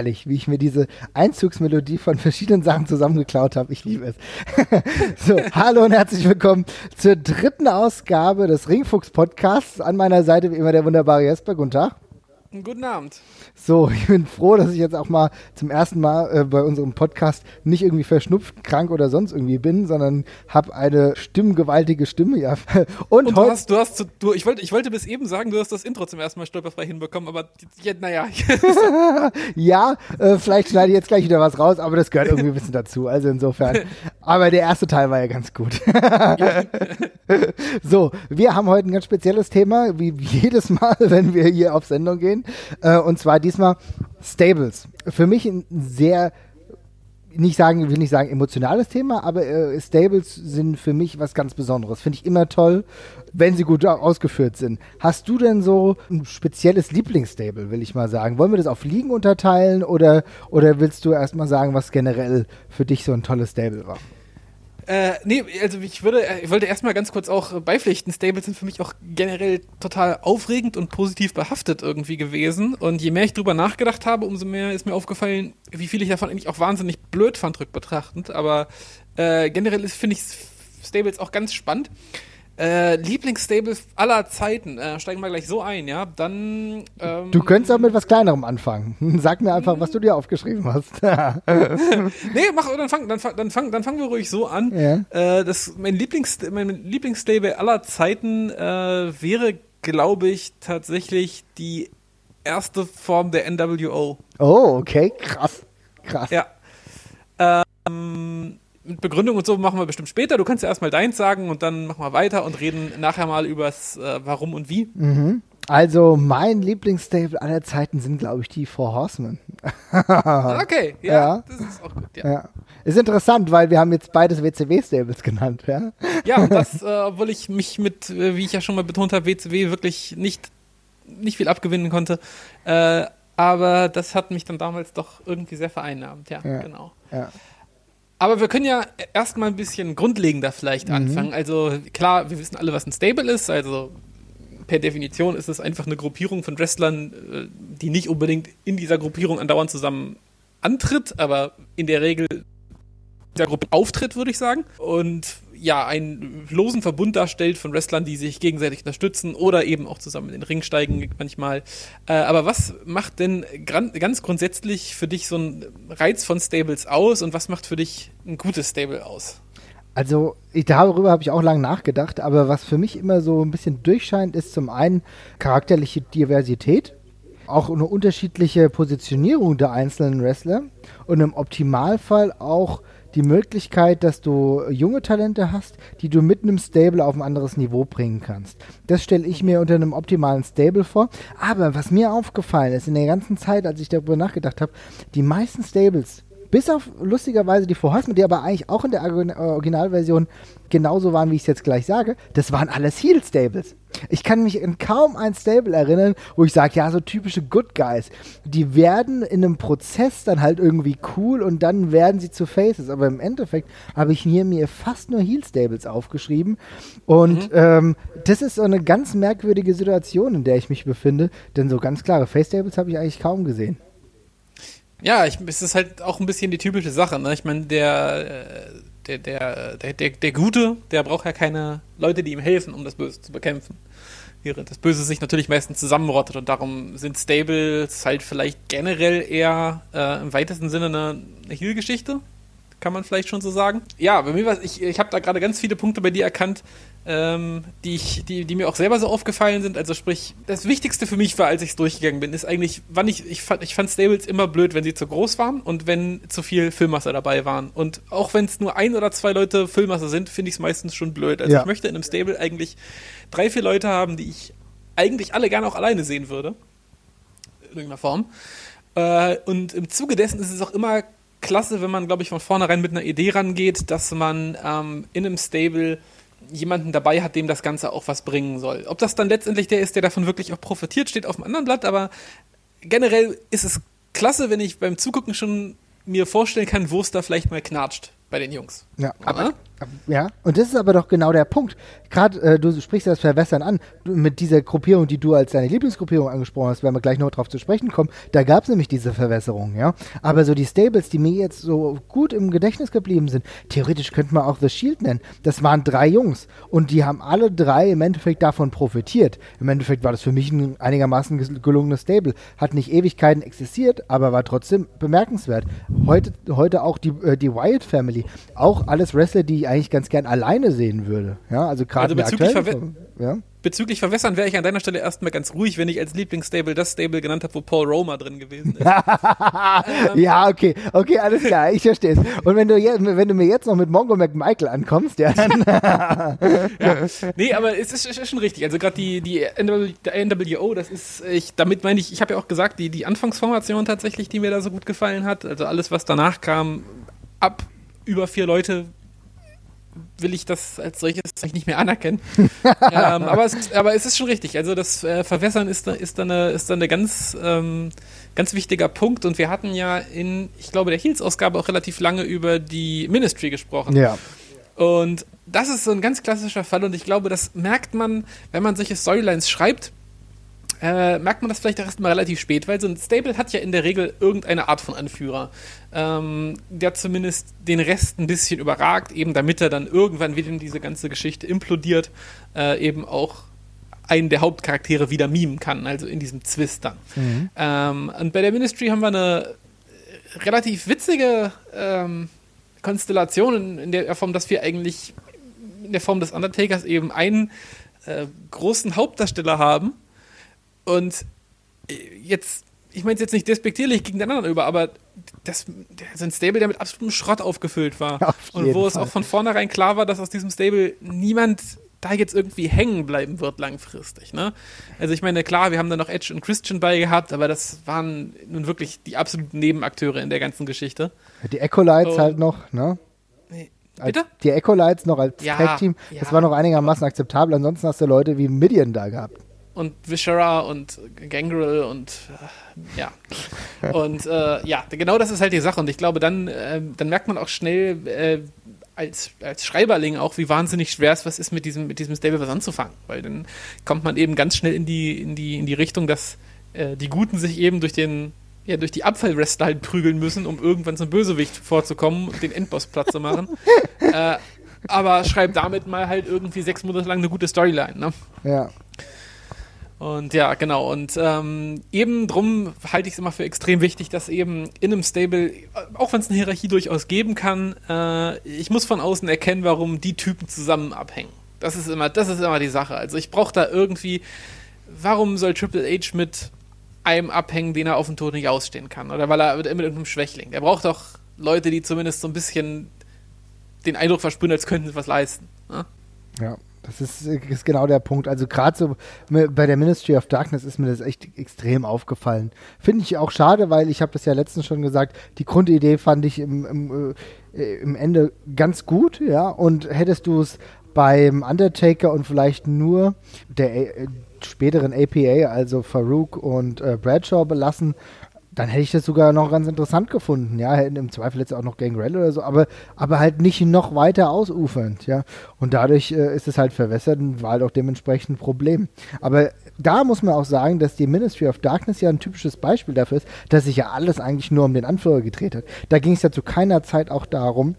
herrlich, wie ich mir diese Einzugsmelodie von verschiedenen Sachen zusammengeklaut habe. Ich liebe es. so, hallo und herzlich willkommen zur dritten Ausgabe des Ringfuchs Podcasts. An meiner Seite wie immer der wunderbare Jesper. Guten Tag. Guten Abend. So, ich bin froh, dass ich jetzt auch mal zum ersten Mal äh, bei unserem Podcast nicht irgendwie verschnupft, krank oder sonst irgendwie bin, sondern habe eine stimmgewaltige Stimme. Ja. Und, Und du hast, du hast, du, ich wollte, ich wollte bis eben sagen, du hast das Intro zum ersten Mal stolperfrei hinbekommen, aber jetzt, naja. ja, äh, vielleicht schneide ich jetzt gleich wieder was raus, aber das gehört irgendwie ein bisschen dazu. Also insofern. Aber der erste Teil war ja ganz gut. so, wir haben heute ein ganz spezielles Thema, wie jedes Mal, wenn wir hier auf Sendung gehen. Äh, und zwar diesmal Stables. Für mich ein sehr nicht sagen, will nicht sagen emotionales Thema, aber äh, Stables sind für mich was ganz Besonderes. Finde ich immer toll, wenn sie gut ausgeführt sind. Hast du denn so ein spezielles Lieblingsstable, will ich mal sagen? Wollen wir das auf Ligen unterteilen oder, oder willst du erstmal sagen, was generell für dich so ein tolles Stable war? Äh, nee, also ich würde, äh, ich wollte erstmal ganz kurz auch beipflichten. Stables sind für mich auch generell total aufregend und positiv behaftet irgendwie gewesen. Und je mehr ich drüber nachgedacht habe, umso mehr ist mir aufgefallen, wie viel ich davon eigentlich auch wahnsinnig blöd fand, rückbetrachtend. Aber äh, generell finde ich Stables auch ganz spannend. Äh, Lieblingsstable aller Zeiten. Äh, steigen wir gleich so ein, ja. Dann. Ähm, du könntest auch mit was Kleinerem anfangen. Sag mir einfach, was du dir aufgeschrieben hast. nee, mach, dann fang, dann, fang, dann, fang, dann fangen wir ruhig so an. Ja. Äh, das, mein, Lieblings, mein Lieblingsstable aller Zeiten äh, wäre, glaube ich, tatsächlich die erste Form der NWO. Oh, okay, krass. Krass. Ja. Ähm, mit Begründung und so machen wir bestimmt später. Du kannst ja erstmal deins sagen und dann machen wir weiter und reden nachher mal übers äh, Warum und Wie. Mhm. Also mein Lieblingsstable aller Zeiten sind, glaube ich, die Four Horsemen. okay, ja, ja, das ist auch gut, ja. ja. Ist interessant, weil wir haben jetzt beides WCW-Stables genannt, ja. Ja, und das, äh, obwohl ich mich mit, äh, wie ich ja schon mal betont habe, WCW wirklich nicht, nicht viel abgewinnen konnte. Äh, aber das hat mich dann damals doch irgendwie sehr vereinnahmt, ja, ja genau. Ja. Aber wir können ja erstmal ein bisschen grundlegender vielleicht mhm. anfangen. Also klar, wir wissen alle, was ein Stable ist. Also per Definition ist es einfach eine Gruppierung von Wrestlern, äh, die nicht unbedingt in dieser Gruppierung andauernd zusammen antritt, aber in der Regel in dieser Gruppe auftritt, würde ich sagen. Und ja, einen losen Verbund darstellt von Wrestlern, die sich gegenseitig unterstützen oder eben auch zusammen in den Ring steigen manchmal. Äh, aber was macht denn ganz grundsätzlich für dich so ein Reiz von Stables aus und was macht für dich ein gutes Stable aus? Also ich, darüber habe ich auch lange nachgedacht, aber was für mich immer so ein bisschen durchscheint, ist zum einen charakterliche Diversität, auch eine unterschiedliche Positionierung der einzelnen Wrestler und im Optimalfall auch die Möglichkeit, dass du junge Talente hast, die du mit einem Stable auf ein anderes Niveau bringen kannst. Das stelle ich mir unter einem optimalen Stable vor. Aber was mir aufgefallen ist in der ganzen Zeit, als ich darüber nachgedacht habe, die meisten Stables bis auf lustigerweise die Vorhasmen, die aber eigentlich auch in der Originalversion genauso waren, wie ich es jetzt gleich sage, das waren alles Heel-Stables. Ich kann mich in kaum ein Stable erinnern, wo ich sage, ja, so typische Good Guys. Die werden in einem Prozess dann halt irgendwie cool und dann werden sie zu Faces. Aber im Endeffekt habe ich hier mir fast nur Heel-Stables aufgeschrieben. Und mhm. ähm, das ist so eine ganz merkwürdige Situation, in der ich mich befinde. Denn so ganz klare Face-Stables habe ich eigentlich kaum gesehen. Ja, ich, es ist halt auch ein bisschen die typische Sache. Ne? Ich meine, der, äh, der, der, der, der, der Gute, der braucht ja keine Leute, die ihm helfen, um das Böse zu bekämpfen. Während das Böse sich natürlich meistens zusammenrottet und darum sind Stables halt vielleicht generell eher äh, im weitesten Sinne eine, eine Heal-Geschichte. Kann man vielleicht schon so sagen. Ja, bei mir war ich, ich habe da gerade ganz viele Punkte bei dir erkannt, ähm, die, ich, die, die mir auch selber so aufgefallen sind. Also sprich, das Wichtigste für mich war, als ich es durchgegangen bin, ist eigentlich, wann ich, ich fand, ich fand Stables immer blöd, wenn sie zu groß waren und wenn zu viel Füllmasse dabei waren. Und auch wenn es nur ein oder zwei Leute Füllmasse sind, finde ich es meistens schon blöd. Also ja. ich möchte in einem Stable eigentlich drei, vier Leute haben, die ich eigentlich alle gerne auch alleine sehen würde. In irgendeiner Form. Äh, und im Zuge dessen ist es auch immer klasse, wenn man, glaube ich, von vornherein mit einer Idee rangeht, dass man ähm, in einem Stable jemanden dabei hat, dem das Ganze auch was bringen soll. Ob das dann letztendlich der ist, der davon wirklich auch profitiert, steht auf dem anderen Blatt, aber generell ist es klasse, wenn ich beim Zugucken schon mir vorstellen kann, wo es da vielleicht mal knatscht bei den Jungs. Ja, aber Ja, und das ist aber doch genau der Punkt. Gerade, äh, du sprichst das Verwässern an, du, mit dieser Gruppierung, die du als deine Lieblingsgruppierung angesprochen hast, werden wir gleich noch drauf zu sprechen kommen, da gab es nämlich diese Verwässerung, ja. Aber so die Stables, die mir jetzt so gut im Gedächtnis geblieben sind, theoretisch könnte man auch The Shield nennen. Das waren drei Jungs und die haben alle drei im Endeffekt davon profitiert. Im Endeffekt war das für mich ein einigermaßen gelungenes Stable. Hat nicht Ewigkeiten existiert, aber war trotzdem bemerkenswert. Heute, heute auch die, äh, die Wyatt Family. Auch alles Wrestler, die eigentlich ganz gern alleine sehen würde. Ja, also gerade also bezüglich, Verwe ja? bezüglich Verwässern wäre ich an deiner Stelle erstmal ganz ruhig, wenn ich als Lieblingsstable das Stable genannt habe, wo Paul Roma drin gewesen ist. ähm, ja, okay, okay, alles klar, ich verstehe es. Und wenn du, wenn du mir jetzt noch mit Mongo McMichael ankommst, ja, dann. ja. Nee, aber es ist, ist schon richtig. Also gerade die, die NWO, das ist, ich, damit meine ich, ich habe ja auch gesagt, die, die Anfangsformation tatsächlich, die mir da so gut gefallen hat, also alles, was danach kam, ab über vier Leute will ich das als solches eigentlich nicht mehr anerkennen. ähm, aber, es, aber es ist schon richtig. Also das äh, Verwässern ist, ist dann eine, ist dann eine ganz, ähm, ganz wichtiger Punkt. Und wir hatten ja in, ich glaube, der Heels-Ausgabe auch relativ lange über die Ministry gesprochen. Ja. Und das ist so ein ganz klassischer Fall. Und ich glaube, das merkt man, wenn man solche Storylines schreibt äh, merkt man das vielleicht erst mal relativ spät, weil so ein Stable hat ja in der Regel irgendeine Art von Anführer, ähm, der zumindest den Rest ein bisschen überragt, eben damit er dann irgendwann wieder in diese ganze Geschichte implodiert, äh, eben auch einen der Hauptcharaktere wieder mimen kann, also in diesem Zwist dann. Mhm. Ähm, und bei der Ministry haben wir eine relativ witzige ähm, Konstellation in, in, der Form, dass wir eigentlich in der Form des Undertakers eben einen äh, großen Hauptdarsteller haben, und äh, jetzt, ich meine es jetzt nicht despektierlich gegen den anderen über, aber das, so ein Stable, der mit absolutem Schrott aufgefüllt war. Auf und wo Fall. es auch von vornherein klar war, dass aus diesem Stable niemand da jetzt irgendwie hängen bleiben wird langfristig. Ne? Also ich meine, klar, wir haben da noch Edge und Christian bei gehabt, aber das waren nun wirklich die absoluten Nebenakteure in der ganzen Geschichte. Die Ecolites halt noch, ne? Bitte? die Ecolites noch als ja, Tag-Team, das ja. war noch einigermaßen akzeptabel. Ansonsten hast du Leute wie Midian da gehabt und Viscera und Gangrel und äh, ja. Und äh, ja, genau das ist halt die Sache. Und ich glaube, dann, äh, dann merkt man auch schnell äh, als, als Schreiberling auch, wie wahnsinnig schwer es was ist, mit diesem, mit diesem Stable was anzufangen. Weil dann kommt man eben ganz schnell in die, in die, in die Richtung, dass äh, die Guten sich eben durch den ja, durch die Abfallreste halt prügeln müssen, um irgendwann zum Bösewicht vorzukommen und den Endboss platt zu machen. äh, aber schreibt damit mal halt irgendwie sechs Monate lang eine gute Storyline, ne? Ja. Und ja, genau. Und ähm, eben drum halte ich es immer für extrem wichtig, dass eben in einem Stable, auch wenn es eine Hierarchie durchaus geben kann, äh, ich muss von außen erkennen, warum die Typen zusammen abhängen. Das ist immer, das ist immer die Sache. Also ich brauche da irgendwie, warum soll Triple H mit einem abhängen, den er auf dem Tod nicht ausstehen kann? Oder weil er mit irgendeinem Schwächling. Der braucht doch Leute, die zumindest so ein bisschen den Eindruck versprühen, als könnten sie was leisten. Ne? Ja. Das ist, ist genau der Punkt. Also gerade so bei der Ministry of Darkness ist mir das echt extrem aufgefallen. Finde ich auch schade, weil ich habe das ja letztens schon gesagt, die Grundidee fand ich im, im, äh, im Ende ganz gut, ja. Und hättest du es beim Undertaker und vielleicht nur der äh, späteren APA, also Farouk und äh, Bradshaw belassen, dann hätte ich das sogar noch ganz interessant gefunden, ja, im Zweifel jetzt auch noch Gangrel oder so, aber, aber halt nicht noch weiter ausufernd, ja. Und dadurch äh, ist es halt verwässert und war halt auch dementsprechend ein Problem. Aber da muss man auch sagen, dass die Ministry of Darkness ja ein typisches Beispiel dafür ist, dass sich ja alles eigentlich nur um den Anführer gedreht hat. Da ging es ja zu keiner Zeit auch darum,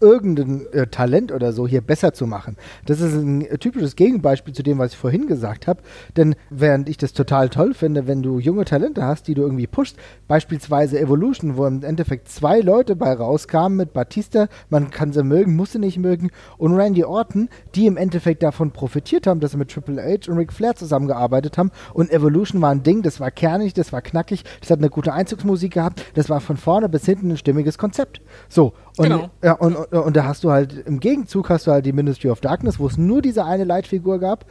irgendein äh, Talent oder so hier besser zu machen. Das ist ein äh, typisches Gegenbeispiel zu dem, was ich vorhin gesagt habe. Denn während ich das total toll finde, wenn du junge Talente hast, die du irgendwie pushst, beispielsweise Evolution, wo im Endeffekt zwei Leute bei rauskamen mit Batista, man kann sie mögen, muss sie nicht mögen, und Randy Orton, die im Endeffekt davon profitiert haben, dass sie mit Triple H und Ric Flair zusammengearbeitet haben. Und Evolution war ein Ding, das war kernig, das war knackig, das hat eine gute Einzugsmusik gehabt, das war von vorne bis hinten ein stimmiges Konzept. So, und, genau. ja, und, und, und, da hast du halt, im Gegenzug hast du halt die Ministry of Darkness, wo es nur diese eine Leitfigur gab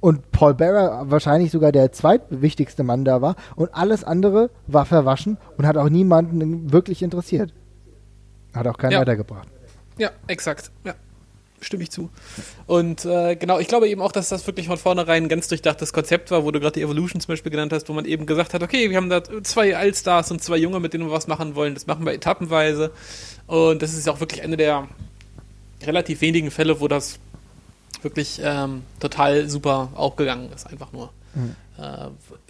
und Paul Bearer wahrscheinlich sogar der zweitwichtigste Mann da war und alles andere war verwaschen und hat auch niemanden wirklich interessiert. Hat auch keinen ja. weitergebracht. Ja, exakt. Ja stimme ich zu. Und äh, genau, ich glaube eben auch, dass das wirklich von vornherein ein ganz durchdachtes Konzept war, wo du gerade die Evolution zum Beispiel genannt hast, wo man eben gesagt hat, okay, wir haben da zwei Allstars und zwei Junge, mit denen wir was machen wollen, das machen wir etappenweise. Und das ist auch wirklich eine der, relativ wenigen Fälle, wo das wirklich ähm, total super aufgegangen ist, einfach nur. Mhm.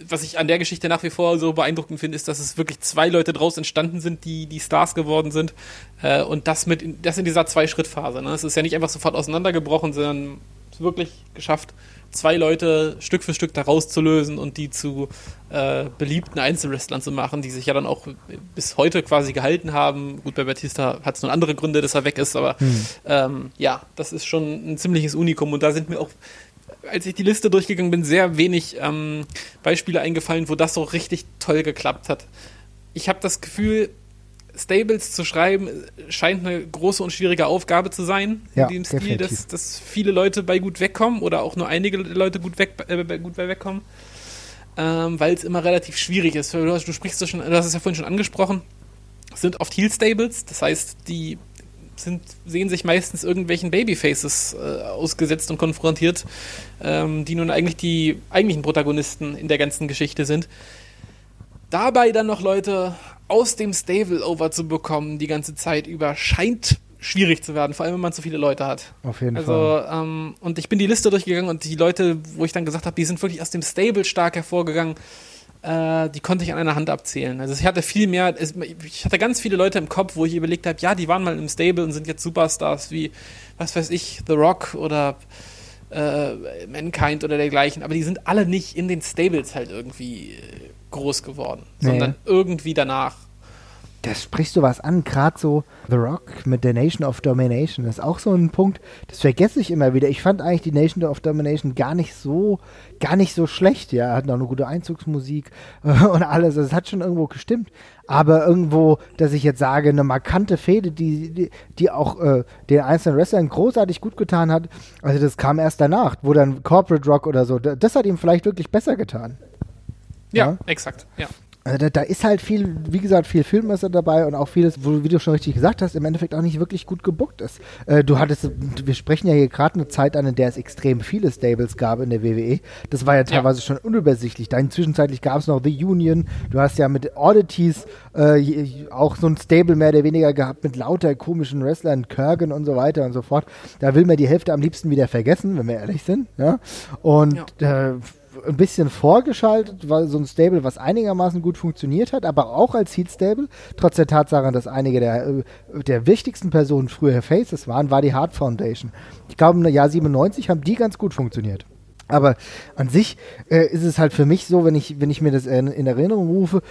Was ich an der Geschichte nach wie vor so beeindruckend finde, ist, dass es wirklich zwei Leute draus entstanden sind, die die Stars geworden sind. Äh, und das mit in, das in dieser Zwei-Schritt-Phase. Ne? Es ist ja nicht einfach sofort auseinandergebrochen, sondern wirklich geschafft, zwei Leute Stück für Stück da rauszulösen und die zu äh, beliebten Einzelwrestlern zu machen, die sich ja dann auch bis heute quasi gehalten haben. Gut, bei Batista hat es nur andere Gründe, dass er weg ist, aber hm. ähm, ja, das ist schon ein ziemliches Unikum und da sind mir auch als ich die Liste durchgegangen bin, sehr wenig ähm, Beispiele eingefallen, wo das so richtig toll geklappt hat. Ich habe das Gefühl, Stables zu schreiben scheint eine große und schwierige Aufgabe zu sein, ja, in dem Stil, dass, dass, viele Leute bei gut wegkommen oder auch nur einige Leute gut, weg, äh, gut bei wegkommen, ähm, weil es immer relativ schwierig ist. Du, du sprichst du schon, du hast es ja vorhin schon angesprochen, es sind oft Heel Stables, das heißt, die sind, sehen sich meistens irgendwelchen Babyfaces äh, ausgesetzt und konfrontiert, ähm, die nun eigentlich die eigentlichen Protagonisten in der ganzen Geschichte sind. Dabei dann noch Leute aus dem Stable over zu bekommen, die ganze Zeit über, scheint schwierig zu werden, vor allem wenn man zu viele Leute hat. Auf jeden also, Fall. Ähm, und ich bin die Liste durchgegangen und die Leute, wo ich dann gesagt habe, die sind wirklich aus dem Stable stark hervorgegangen, äh, die konnte ich an einer Hand abzählen. Also ich hatte viel mehr, ich hatte ganz viele Leute im Kopf, wo ich überlegt habe, ja, die waren mal im Stable und sind jetzt Superstars wie, was weiß ich, The Rock oder äh, Mankind oder dergleichen, aber die sind alle nicht in den Stables halt irgendwie groß geworden, nee. sondern irgendwie danach. Das sprichst du was an, gerade so The Rock mit der Nation of Domination. Das ist auch so ein Punkt, das vergesse ich immer wieder. Ich fand eigentlich die Nation of Domination gar nicht so, gar nicht so schlecht. Ja, hat noch eine gute Einzugsmusik und alles. Das hat schon irgendwo gestimmt. Aber irgendwo, dass ich jetzt sage, eine markante Fehde, die, die, die auch äh, den einzelnen Wrestlern großartig gut getan hat, also das kam erst danach, wo dann Corporate Rock oder so, das hat ihm vielleicht wirklich besser getan. Ja, ja, exakt, ja. Also da, da, ist halt viel, wie gesagt, viel Filmmesser dabei und auch vieles, wo, wie du schon richtig gesagt hast, im Endeffekt auch nicht wirklich gut gebuckt ist. Äh, du hattest, wir sprechen ja hier gerade eine Zeit an, in der es extrem viele Stables gab in der WWE. Das war ja teilweise ja. schon unübersichtlich. Dann zwischenzeitlich gab es noch The Union. Du hast ja mit Oddities äh, auch so ein Stable mehr oder weniger gehabt mit lauter komischen Wrestlern, Kurgan und so weiter und so fort. Da will man die Hälfte am liebsten wieder vergessen, wenn wir ehrlich sind. Ja? Und ja. Äh, ein bisschen vorgeschaltet, weil so ein Stable, was einigermaßen gut funktioniert hat, aber auch als Heat Stable, trotz der Tatsache, dass einige der, äh, der wichtigsten Personen früher Faces waren, war die Hard Foundation. Ich glaube, im Jahr 97 haben die ganz gut funktioniert. Aber an sich äh, ist es halt für mich so, wenn ich, wenn ich mir das in, in Erinnerung rufe,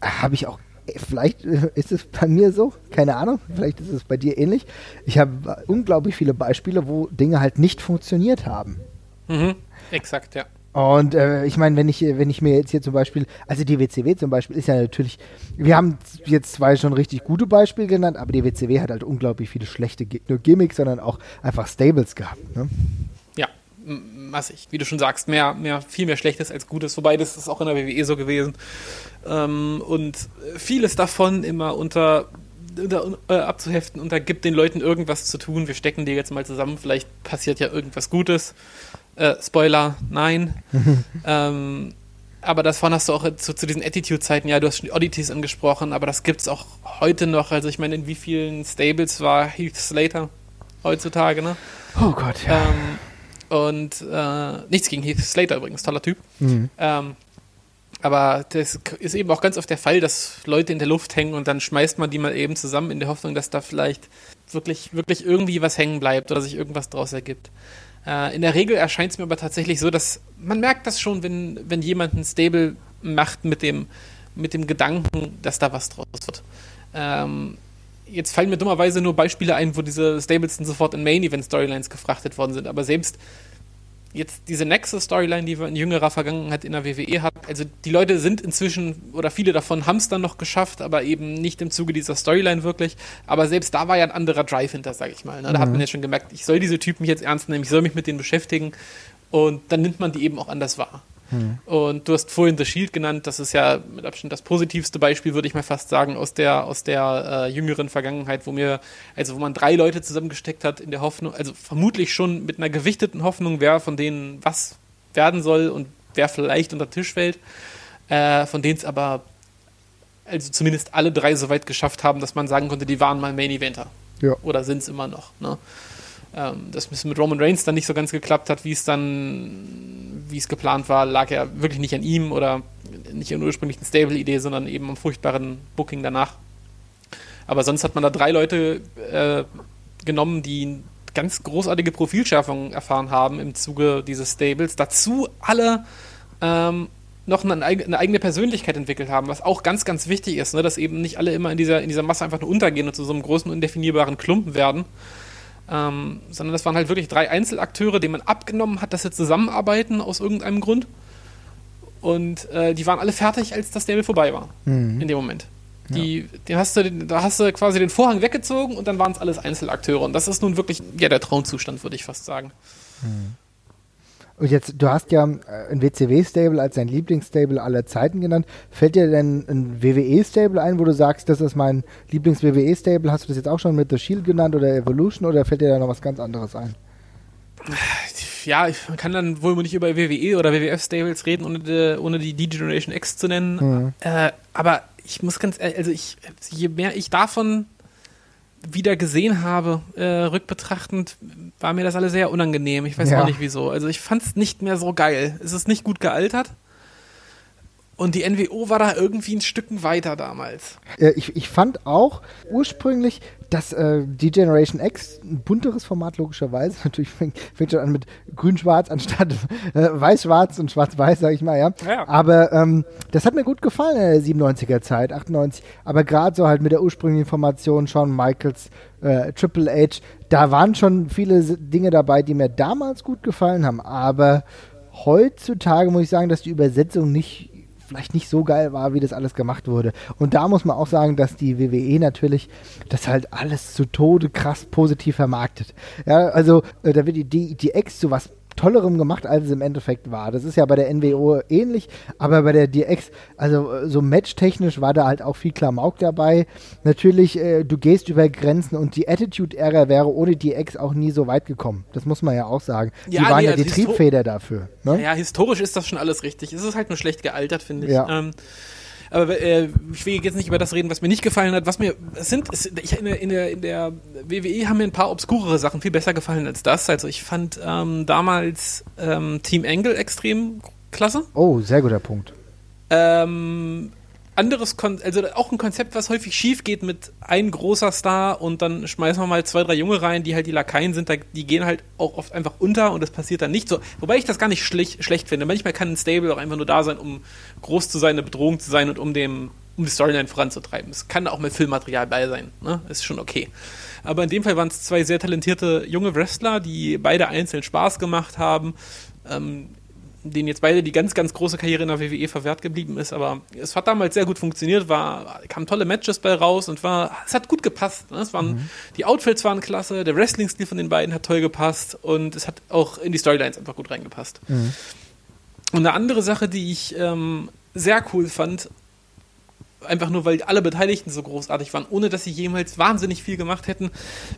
habe ich auch äh, vielleicht äh, ist es bei mir so, keine Ahnung, vielleicht ist es bei dir ähnlich. Ich habe unglaublich viele Beispiele, wo Dinge halt nicht funktioniert haben. Mhm, exakt, ja. Und äh, ich meine, wenn ich, wenn ich mir jetzt hier zum Beispiel, also die WCW zum Beispiel ist ja natürlich, wir haben jetzt zwei schon richtig gute Beispiele genannt, aber die WCW hat halt unglaublich viele schlechte, nur Gimmicks, sondern auch einfach Stables gehabt. Ne? Ja, massig. Wie du schon sagst, mehr, mehr, viel mehr Schlechtes als Gutes, wobei das ist auch in der WWE so gewesen. Ähm, und vieles davon immer unter unter, äh, abzuheften und da gibt den Leuten irgendwas zu tun. Wir stecken die jetzt mal zusammen, vielleicht passiert ja irgendwas Gutes. Äh, Spoiler, nein. ähm, aber davon hast du auch zu, zu diesen Attitude-Zeiten, ja, du hast schon die Oddities angesprochen, aber das gibt es auch heute noch. Also ich meine, in wie vielen Stables war Heath Slater heutzutage, ne? Oh Gott, ja. Ähm, und äh, nichts gegen Heath Slater übrigens, toller Typ. Mhm. Ähm, aber das ist eben auch ganz oft der Fall, dass Leute in der Luft hängen und dann schmeißt man die mal eben zusammen in der Hoffnung, dass da vielleicht wirklich, wirklich irgendwie was hängen bleibt oder sich irgendwas draus ergibt. Äh, in der Regel erscheint es mir aber tatsächlich so, dass man merkt das schon, wenn, wenn jemand ein Stable macht mit dem, mit dem Gedanken, dass da was draus wird. Ähm, jetzt fallen mir dummerweise nur Beispiele ein, wo diese Stables dann sofort in Main-Event-Storylines gefrachtet worden sind, aber selbst jetzt diese Nexus-Storyline, die wir in jüngerer Vergangenheit in der WWE hatten, also die Leute sind inzwischen, oder viele davon haben es dann noch geschafft, aber eben nicht im Zuge dieser Storyline wirklich. Aber selbst da war ja ein anderer Drive hinter, sag ich mal. Ne? Da mhm. hat man jetzt schon gemerkt, ich soll diese Typen jetzt ernst nehmen, ich soll mich mit denen beschäftigen. Und dann nimmt man die eben auch anders wahr. Hm. Und du hast vorhin The Shield genannt, das ist ja mit Abstand das positivste Beispiel, würde ich mal fast sagen, aus der, aus der äh, jüngeren Vergangenheit, wo mir, also wo man drei Leute zusammengesteckt hat in der Hoffnung, also vermutlich schon mit einer gewichteten Hoffnung, wer von denen was werden soll und wer vielleicht unter den Tisch fällt, äh, von denen es aber also zumindest alle drei so weit geschafft haben, dass man sagen konnte, die waren mal Main Eventer. Ja. Oder sind es immer noch. Ne? Ähm, dass es mit Roman Reigns dann nicht so ganz geklappt hat, wie es dann, wie es geplant war, lag ja wirklich nicht an ihm oder nicht an der ursprünglichen Stable-Idee, sondern eben am furchtbaren Booking danach. Aber sonst hat man da drei Leute äh, genommen, die ganz großartige Profilschärfung erfahren haben im Zuge dieses Stables. Dazu alle ähm, noch eine, eine, eigene Persönlichkeit entwickelt haben, was auch ganz, ganz wichtig ist, ne? dass eben nicht alle immer in dieser, in dieser Masse einfach nur untergehen und zu so einem großen, undefinierbaren Klumpen werden. Ähm, sondern das waren halt wirklich drei Einzelakteure, denen man abgenommen hat, dass sie zusammenarbeiten aus irgendeinem Grund. Und äh, die waren alle fertig, als das Stable vorbei war. Mhm. In dem Moment. Die, ja. hast du, da hast du quasi den Vorhang weggezogen und dann waren es alles Einzelakteure. Und das ist nun wirklich ja, der Traumzustand, würde ich fast sagen. Mhm. Und jetzt, du hast ja äh, ein WCW-Stable als dein Lieblingsstable aller Zeiten genannt. Fällt dir denn ein WWE-Stable ein, wo du sagst, das ist mein Lieblings-WWE-Stable? Hast du das jetzt auch schon mit The Shield genannt oder Evolution oder fällt dir da noch was ganz anderes ein? Ja, ich kann dann wohl nicht über WWE oder WWF-Stables reden, ohne die, ohne die D-Generation X zu nennen. Mhm. Äh, aber ich muss ganz ehrlich, also ich, je mehr ich davon wieder gesehen habe, äh, rückbetrachtend, war mir das alles sehr unangenehm. Ich weiß ja. auch nicht wieso. Also ich fand es nicht mehr so geil. Es ist nicht gut gealtert. Und die NWO war da irgendwie ein Stück weiter damals. Ich, ich fand auch ursprünglich, dass äh, die Generation X ein bunteres Format logischerweise, natürlich fängt, fängt schon an mit grün-schwarz anstatt äh, weiß-schwarz und schwarz-weiß, sag ich mal, ja. ja. Aber ähm, das hat mir gut gefallen in der 97er Zeit, 98. Aber gerade so halt mit der ursprünglichen Formation Shawn Michaels, äh, Triple H, da waren schon viele Dinge dabei, die mir damals gut gefallen haben. Aber heutzutage muss ich sagen, dass die Übersetzung nicht vielleicht nicht so geil war, wie das alles gemacht wurde. Und da muss man auch sagen, dass die WWE natürlich das halt alles zu Tode krass positiv vermarktet. Ja, also äh, da wird die DX zu was Tollerem gemacht, als es im Endeffekt war. Das ist ja bei der NWO ähnlich, aber bei der DX, also äh, so matchtechnisch war da halt auch viel Klamauk dabei. Natürlich, äh, du gehst über Grenzen und die Attitude-Ära wäre ohne DX auch nie so weit gekommen. Das muss man ja auch sagen. Ja, die waren nee, ja die Triebfeder dafür. Ne? Ja, historisch ist das schon alles richtig. Es ist halt nur schlecht gealtert, finde ich. Ja. Ähm, aber äh, ich will jetzt nicht über das reden, was mir nicht gefallen hat. Was mir, es sind, es, ich, in, der, in, der, in der WWE haben mir ein paar obskurere Sachen viel besser gefallen als das. Also ich fand ähm, damals ähm, Team Angle extrem klasse. Oh, sehr guter Punkt. Ähm, anderes, Kon also auch ein Konzept, was häufig schief geht mit ein großer Star und dann schmeißen wir mal zwei, drei Junge rein, die halt die Lakaien sind, die gehen halt auch oft einfach unter und das passiert dann nicht so. Wobei ich das gar nicht schlecht, schlecht finde. Manchmal kann ein Stable auch einfach nur da sein, um groß zu sein, eine Bedrohung zu sein und um dem um die Storyline voranzutreiben. Es kann auch mit Filmmaterial bei sein, ne? Ist schon okay. Aber in dem Fall waren es zwei sehr talentierte junge Wrestler, die beide einzeln Spaß gemacht haben. Ähm, denen jetzt beide die ganz, ganz große Karriere in der WWE verwehrt geblieben ist. Aber es hat damals sehr gut funktioniert, war, kamen tolle Matches bei raus und war, es hat gut gepasst. Ne? Es waren, mhm. Die Outfits waren klasse, der Wrestling-Stil von den beiden hat toll gepasst und es hat auch in die Storylines einfach gut reingepasst. Mhm. Und eine andere Sache, die ich ähm, sehr cool fand, einfach nur weil alle Beteiligten so großartig waren, ohne dass sie jemals wahnsinnig viel gemacht hätten,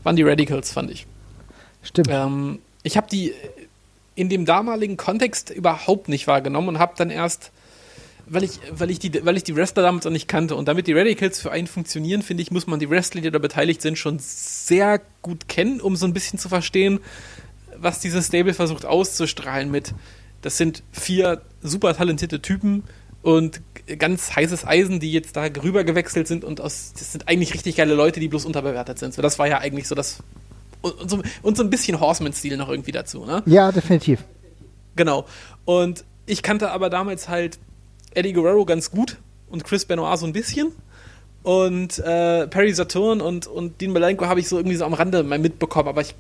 waren die Radicals, fand ich. Stimmt. Ähm, ich habe die in dem damaligen Kontext überhaupt nicht wahrgenommen und habe dann erst, weil ich, weil, ich die, weil ich die Wrestler damals noch nicht kannte und damit die Radicals für einen funktionieren, finde ich, muss man die Wrestler, die da beteiligt sind, schon sehr gut kennen, um so ein bisschen zu verstehen, was dieses Stable versucht auszustrahlen mit, das sind vier super talentierte Typen und ganz heißes Eisen, die jetzt da rüber gewechselt sind und aus, das sind eigentlich richtig geile Leute, die bloß unterbewertet sind. So, das war ja eigentlich so das und, so, und so ein bisschen Horseman-Stil noch irgendwie dazu, ne? Ja, definitiv. Genau. Und ich kannte aber damals halt Eddie Guerrero ganz gut und Chris Benoit so ein bisschen. Und äh, Perry Saturn und, und Dean Malenko habe ich so irgendwie so am Rande mal mitbekommen, aber ich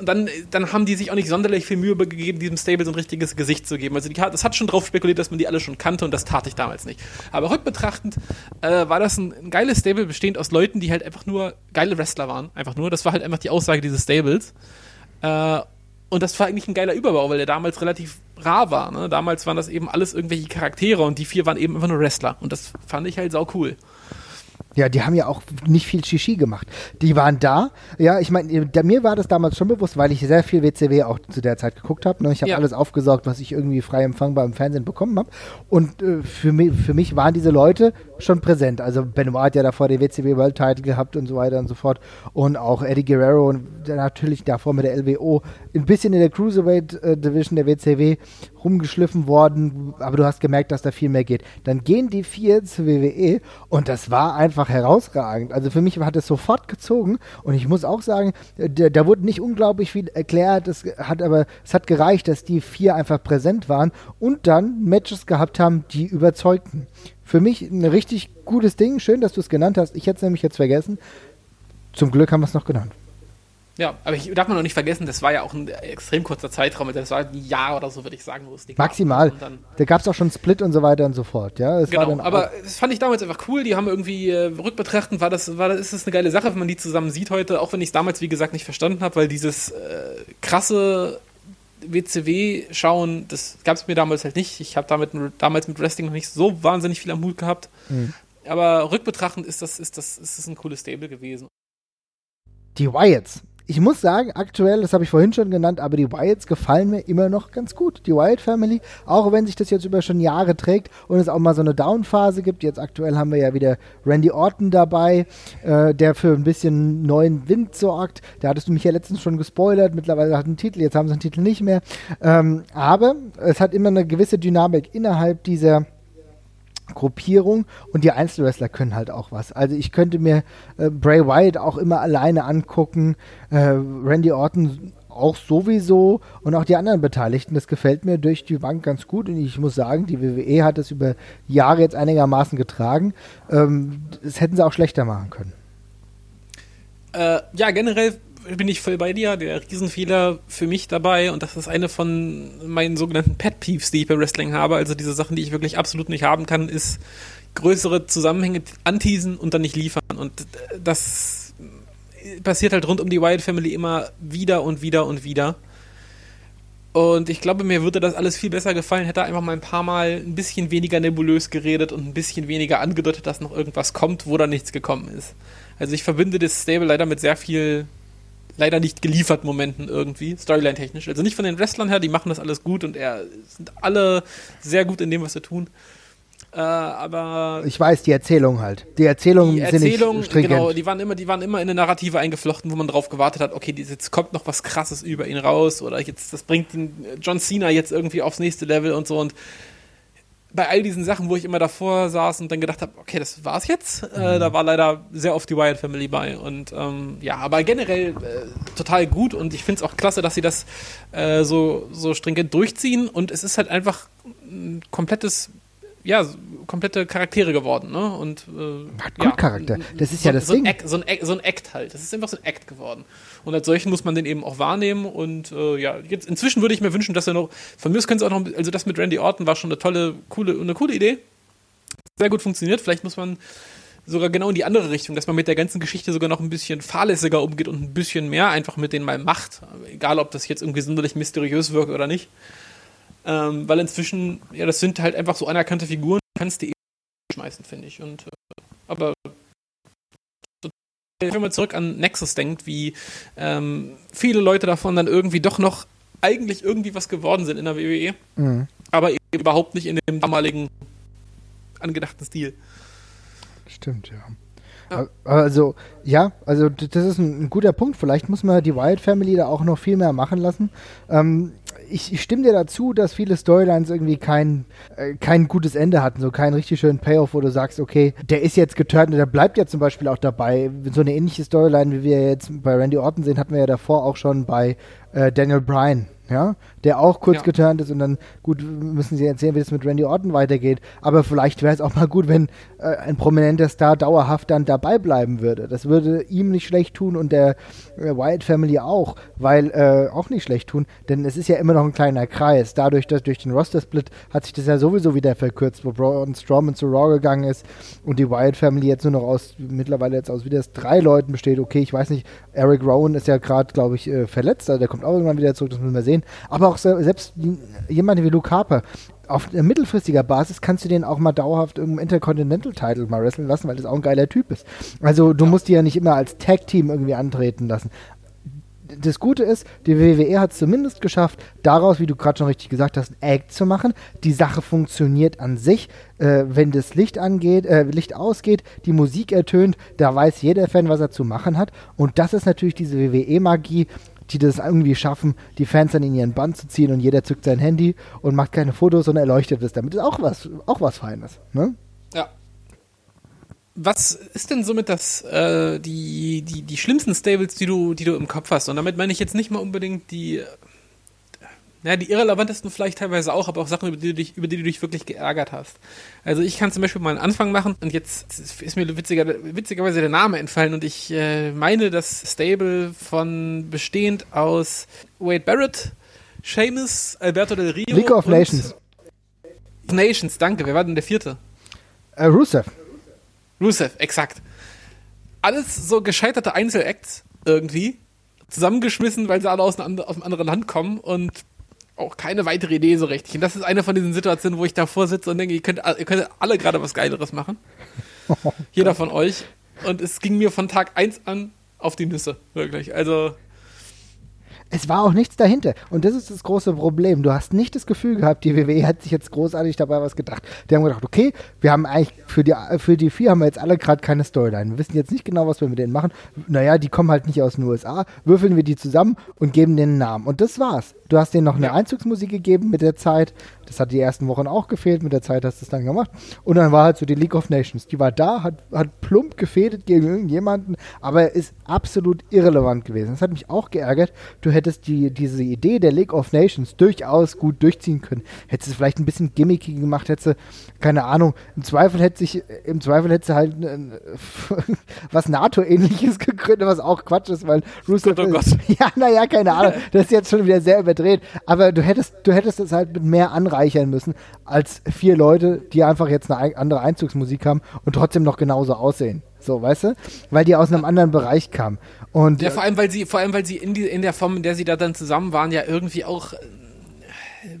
und dann, dann haben die sich auch nicht sonderlich viel Mühe gegeben, diesem Stable so ein richtiges Gesicht zu geben. Also die, das hat schon drauf spekuliert, dass man die alle schon kannte und das tat ich damals nicht. Aber rückbetrachtend äh, war das ein, ein, geiles Stable, bestehend aus Leuten, die halt einfach nur geile Wrestler waren. Einfach nur. Das war halt einfach die Aussage dieses Stables. Äh, und das war eigentlich ein geiler Überbau, weil der damals relativ rar war. Ne? Damals waren das eben alles irgendwelche Charaktere und die vier waren eben einfach nur Wrestler. Und das fand ich halt sau cool. Ja, die haben ja auch nicht viel Shishi gemacht. Die waren da. Ja, ich meine, mir war das damals schon bewusst, weil ich sehr viel WCW auch zu der Zeit geguckt habe. Ne? Ich habe Ja. alles aufgesaugt, was ich irgendwie frei empfangbar im Fernsehen bekommen habe. Und äh, für, mich, für mich waren diese Leute schon präsent. Also Benoit hat ja davor den WCW World Title gehabt und so weiter und so fort. Und auch Eddie Guerrero und dann natürlich davor mit der LWO. Ein bisschen in der Cruiserweight äh, Division der WCW rumgeschliffen worden, aber du hast gemerkt, dass da viel mehr geht. Dann gehen die vier zur WWE und das war einfach herausragend. Also für mich hat es sofort gezogen und ich muss auch sagen, da, da wurde nicht unglaublich viel erklärt, es hat aber es hat gereicht, dass die vier einfach präsent waren und dann Matches gehabt haben, die überzeugten. Für mich ein richtig gutes Ding. Schön, dass du es genannt hast. Ich hätte es nämlich jetzt vergessen. Zum Glück haben wir es noch genannt. Ja, aber ich darf man noch nicht vergessen, das war ja auch ein extrem kurzer Zeitraum. Das war ein Jahr oder so, würde ich sagen, wo es die. Maximal. Da gab es auch schon Split und so weiter und so fort. Ja, war genau, aber auch- das fand ich damals einfach cool. Die haben irgendwie äh, rückbetrachtend war das, war das, ist das eine geile Sache, wenn man die zusammen sieht heute, auch wenn ich es damals, wie gesagt, nicht verstanden habe, weil dieses äh, krasse WCW-Schauen, das gab es mir damals halt nicht. Ich habe damit damals mit Wrestling noch nicht so wahnsinnig viel am Hut gehabt. Mhm. Aber rückbetrachtend ist das, ist das, ist das ein cooles Stable gewesen. Die Wyatts. Ich muss sagen, aktuell, das habe ich vorhin schon genannt, aber die Wyatts gefallen mir immer noch ganz gut. Die Wyatt Family, auch wenn sich das jetzt über schon Jahre trägt und es auch mal so eine Down-Phase gibt. Jetzt aktuell haben wir ja wieder Randy Orton dabei, äh, der für ein bisschen neuen Wind sorgt. Da hattest du mich ja letztens schon gespoilert. Mittlerweile hat einen Titel, jetzt haben sie einen Titel nicht mehr. Ähm, aber es hat immer eine gewisse Dynamik innerhalb dieser Gruppierung und die Einzelwrestler können halt auch was. Also ich könnte mir äh, Bray Wyatt auch immer alleine angucken, äh, Randy Orton auch sowieso und auch die anderen Beteiligten. Das gefällt mir durch die Bank ganz gut und ich muss sagen, die WWE hat das über Jahre jetzt einigermaßen getragen. Ähm, das hätten sie auch schlechter machen können. Äh, ja, generell bin ich voll bei dir. Der Riesenfehler für mich dabei, und das ist eine von meinen sogenannten Pet Peeves, die ich beim Wrestling habe, also diese Sachen, die ich wirklich absolut nicht haben kann, ist größere Zusammenhänge anteasen und dann nicht liefern. Und das passiert halt rund um die Wyatt Family immer wieder und wieder und wieder. Und ich glaube, mir würde das alles viel besser gefallen, hätte er einfach mal ein paar Mal ein bisschen weniger nebulös geredet und ein bisschen weniger angedeutet, dass noch irgendwas kommt, wo da nichts gekommen ist. Also ich verbinde das Stable leider mit sehr viel leider nicht geliefert Momenten irgendwie, Storyline-technisch. Also nicht von den Wrestlern her, die machen das alles gut und er sind alle sehr gut in dem, was sie tun. Äh, aber Ich weiß, die Erzählung halt. Die Erzählungen die sind Erzählung, nicht stringent. genau, die waren immer, die waren immer in eine Narrative eingeflochten, wo man drauf gewartet hat, okay, jetzt kommt noch was krasses über ihn raus oder jetzt, das bringt ihn, John Cena jetzt irgendwie aufs nächste Level und so und bei all diesen Sachen, wo ich immer davor saß und dann gedacht habe, okay, das war's jetzt, äh, da war leider sehr oft die Wyatt Family bei und ähm, ja, aber generell äh, total gut und ich finde es auch klasse, dass sie das äh, so, so stringent durchziehen und es ist halt einfach ein komplettes ja, komplette Charaktere geworden, ne? Und äh, Hat gut Charakter. Das ist so, ja das so Ding. Ein Act, so, ein Act, so ein Act halt. Das ist einfach so ein Act geworden. Und als solchen muss man den eben auch wahrnehmen. Und äh, ja, jetzt inzwischen würde ich mir wünschen, dass er noch. Von mir aus können sie auch noch. Also das mit Randy Orton war schon eine tolle, coole, eine coole Idee. Sehr gut funktioniert. Vielleicht muss man sogar genau in die andere Richtung, dass man mit der ganzen Geschichte sogar noch ein bisschen fahrlässiger umgeht und ein bisschen mehr einfach mit denen mal macht. Egal, ob das jetzt irgendwie sonderlich mysteriös wirkt oder nicht. Ähm, weil inzwischen, ja, das sind halt einfach so anerkannte Figuren, kannst du eh schmeißen, finde ich. Und, äh, aber wenn man zurück an Nexus denkt, wie ähm, viele Leute davon dann irgendwie doch noch eigentlich irgendwie was geworden sind in der WWE, Mhm. aber eben überhaupt nicht in dem damaligen angedachten Stil. Stimmt, ja. Also, ja, also das ist ein, ein guter Punkt. Vielleicht muss man die Wyatt Family da auch noch viel mehr machen lassen. Ähm, ich, ich stimme dir dazu, dass viele Storylines irgendwie kein, äh, kein gutes Ende hatten, so keinen richtig schönen Payoff, wo du sagst, okay, der ist jetzt geturnt und der bleibt ja zum Beispiel auch dabei. So eine ähnliche Storyline, wie wir jetzt bei Randy Orton sehen, hatten wir ja davor auch schon bei äh, Daniel Bryan. Ja, der auch kurz Ja. geturnt ist und dann, gut, müssen sie erzählen, wie es mit Randy Orton weitergeht. Aber vielleicht wäre es auch mal gut, wenn äh, ein prominenter Star dauerhaft dann dabei bleiben würde. Das würde ihm nicht schlecht tun und der äh, Wyatt Family auch, weil äh, auch nicht schlecht tun, denn es ist ja immer noch ein kleiner Kreis. Dadurch, dass durch den Roster-Split hat sich das ja sowieso wieder verkürzt, wo Braun Strowman zu Raw gegangen ist und die Wyatt Family jetzt nur noch aus, mittlerweile jetzt aus wieder aus drei Leuten besteht. Okay, ich weiß nicht, Eric Rowan ist ja gerade, glaube ich, äh, verletzt, also der kommt auch irgendwann wieder zurück, das müssen wir sehen. Aber auch se selbst die- jemand wie Luke Harper, auf mittelfristiger Basis kannst du den auch mal dauerhaft im Intercontinental-Title mal wresteln lassen, weil das auch ein geiler Typ ist. Also du musst die ja nicht immer als Tag-Team irgendwie antreten lassen das Gute ist, die WWE hat es zumindest geschafft, daraus, wie du gerade schon richtig gesagt hast, ein Act zu machen. Die Sache funktioniert an sich. Äh, wenn das Licht angeht, äh, Licht ausgeht, die Musik ertönt, da weiß jeder Fan, was er zu machen hat. Und das ist natürlich diese WWE-Magie, die das irgendwie schaffen, die Fans dann in ihren Band zu ziehen und jeder zückt sein Handy und macht keine Fotos und erleuchtet es damit. Ist auch was, auch was Feines. Ne? Ja, was ist denn somit das, äh, die, die, die schlimmsten Stables, die du, die du im Kopf hast? Und damit meine ich jetzt nicht mal unbedingt die, ja, die irrelevantesten vielleicht teilweise auch, aber auch Sachen, über die, du dich, über die du dich wirklich geärgert hast. Also ich kann zum Beispiel mal einen Anfang machen und jetzt ist mir witziger, witzigerweise der Name entfallen und ich äh, meine das Stable von bestehend aus Wade Barrett, Seamus, Alberto Del Rio League of Nations. Nations, danke. Wer war denn der vierte? Uh, Rusev. Rusev, exakt. Alles so gescheiterte Einzelacts irgendwie, zusammengeschmissen, weil sie alle aus einem, aus einem anderen Land kommen und auch keine weitere Idee so richtig. Und das ist eine von diesen Situationen, wo ich davor sitze und denke, ihr könnt, ihr könnt alle gerade was Geileres machen. Oh, Jeder von euch. Und es ging mir von Tag 1 an auf die Nüsse, wirklich. Also es war auch nichts dahinter. Und das ist das große Problem. Du hast nicht das Gefühl gehabt, die WWE hat sich jetzt großartig dabei was gedacht. Die haben gedacht, okay, wir haben eigentlich für die, für die vier haben wir jetzt alle gerade keine Storyline. Wir wissen jetzt nicht genau, was wir mit denen machen. Naja, die kommen halt nicht aus den USA. Würfeln wir die zusammen und geben denen einen Namen. Und das war's. Du hast denen noch eine ja. Einzugsmusik gegeben mit der Zeit. Das hat die ersten Wochen auch gefehlt. Mit der Zeit hast du es dann gemacht. Und dann war halt so die League of Nations. Die war da, hat, hat plump gefädet gegen irgendjemanden, aber ist absolut irrelevant gewesen. Das hat mich auch geärgert. Du hättest die, diese Idee der League of Nations durchaus gut durchziehen können. Hättest du es vielleicht ein bisschen gimmicky gemacht, hättest du, keine Ahnung, im Zweifel hätte sich, im Zweifel hättest du halt äh, was NATO-ähnliches gegründet, was auch Quatsch ist, weil Rusev. Oh Gott. Ja, naja, keine Ahnung. Das ist jetzt schon wieder sehr überdreht. Aber du hättest, du hättest es halt mit mehr anreichern müssen als vier Leute, die einfach jetzt eine andere Einzugsmusik haben und trotzdem noch genauso aussehen. So, weißt du? Weil die aus einem anderen Bereich kamen. Und, ja, vor allem, weil sie, vor allem, weil sie in, die, in der Form, in der sie da dann zusammen waren, ja irgendwie auch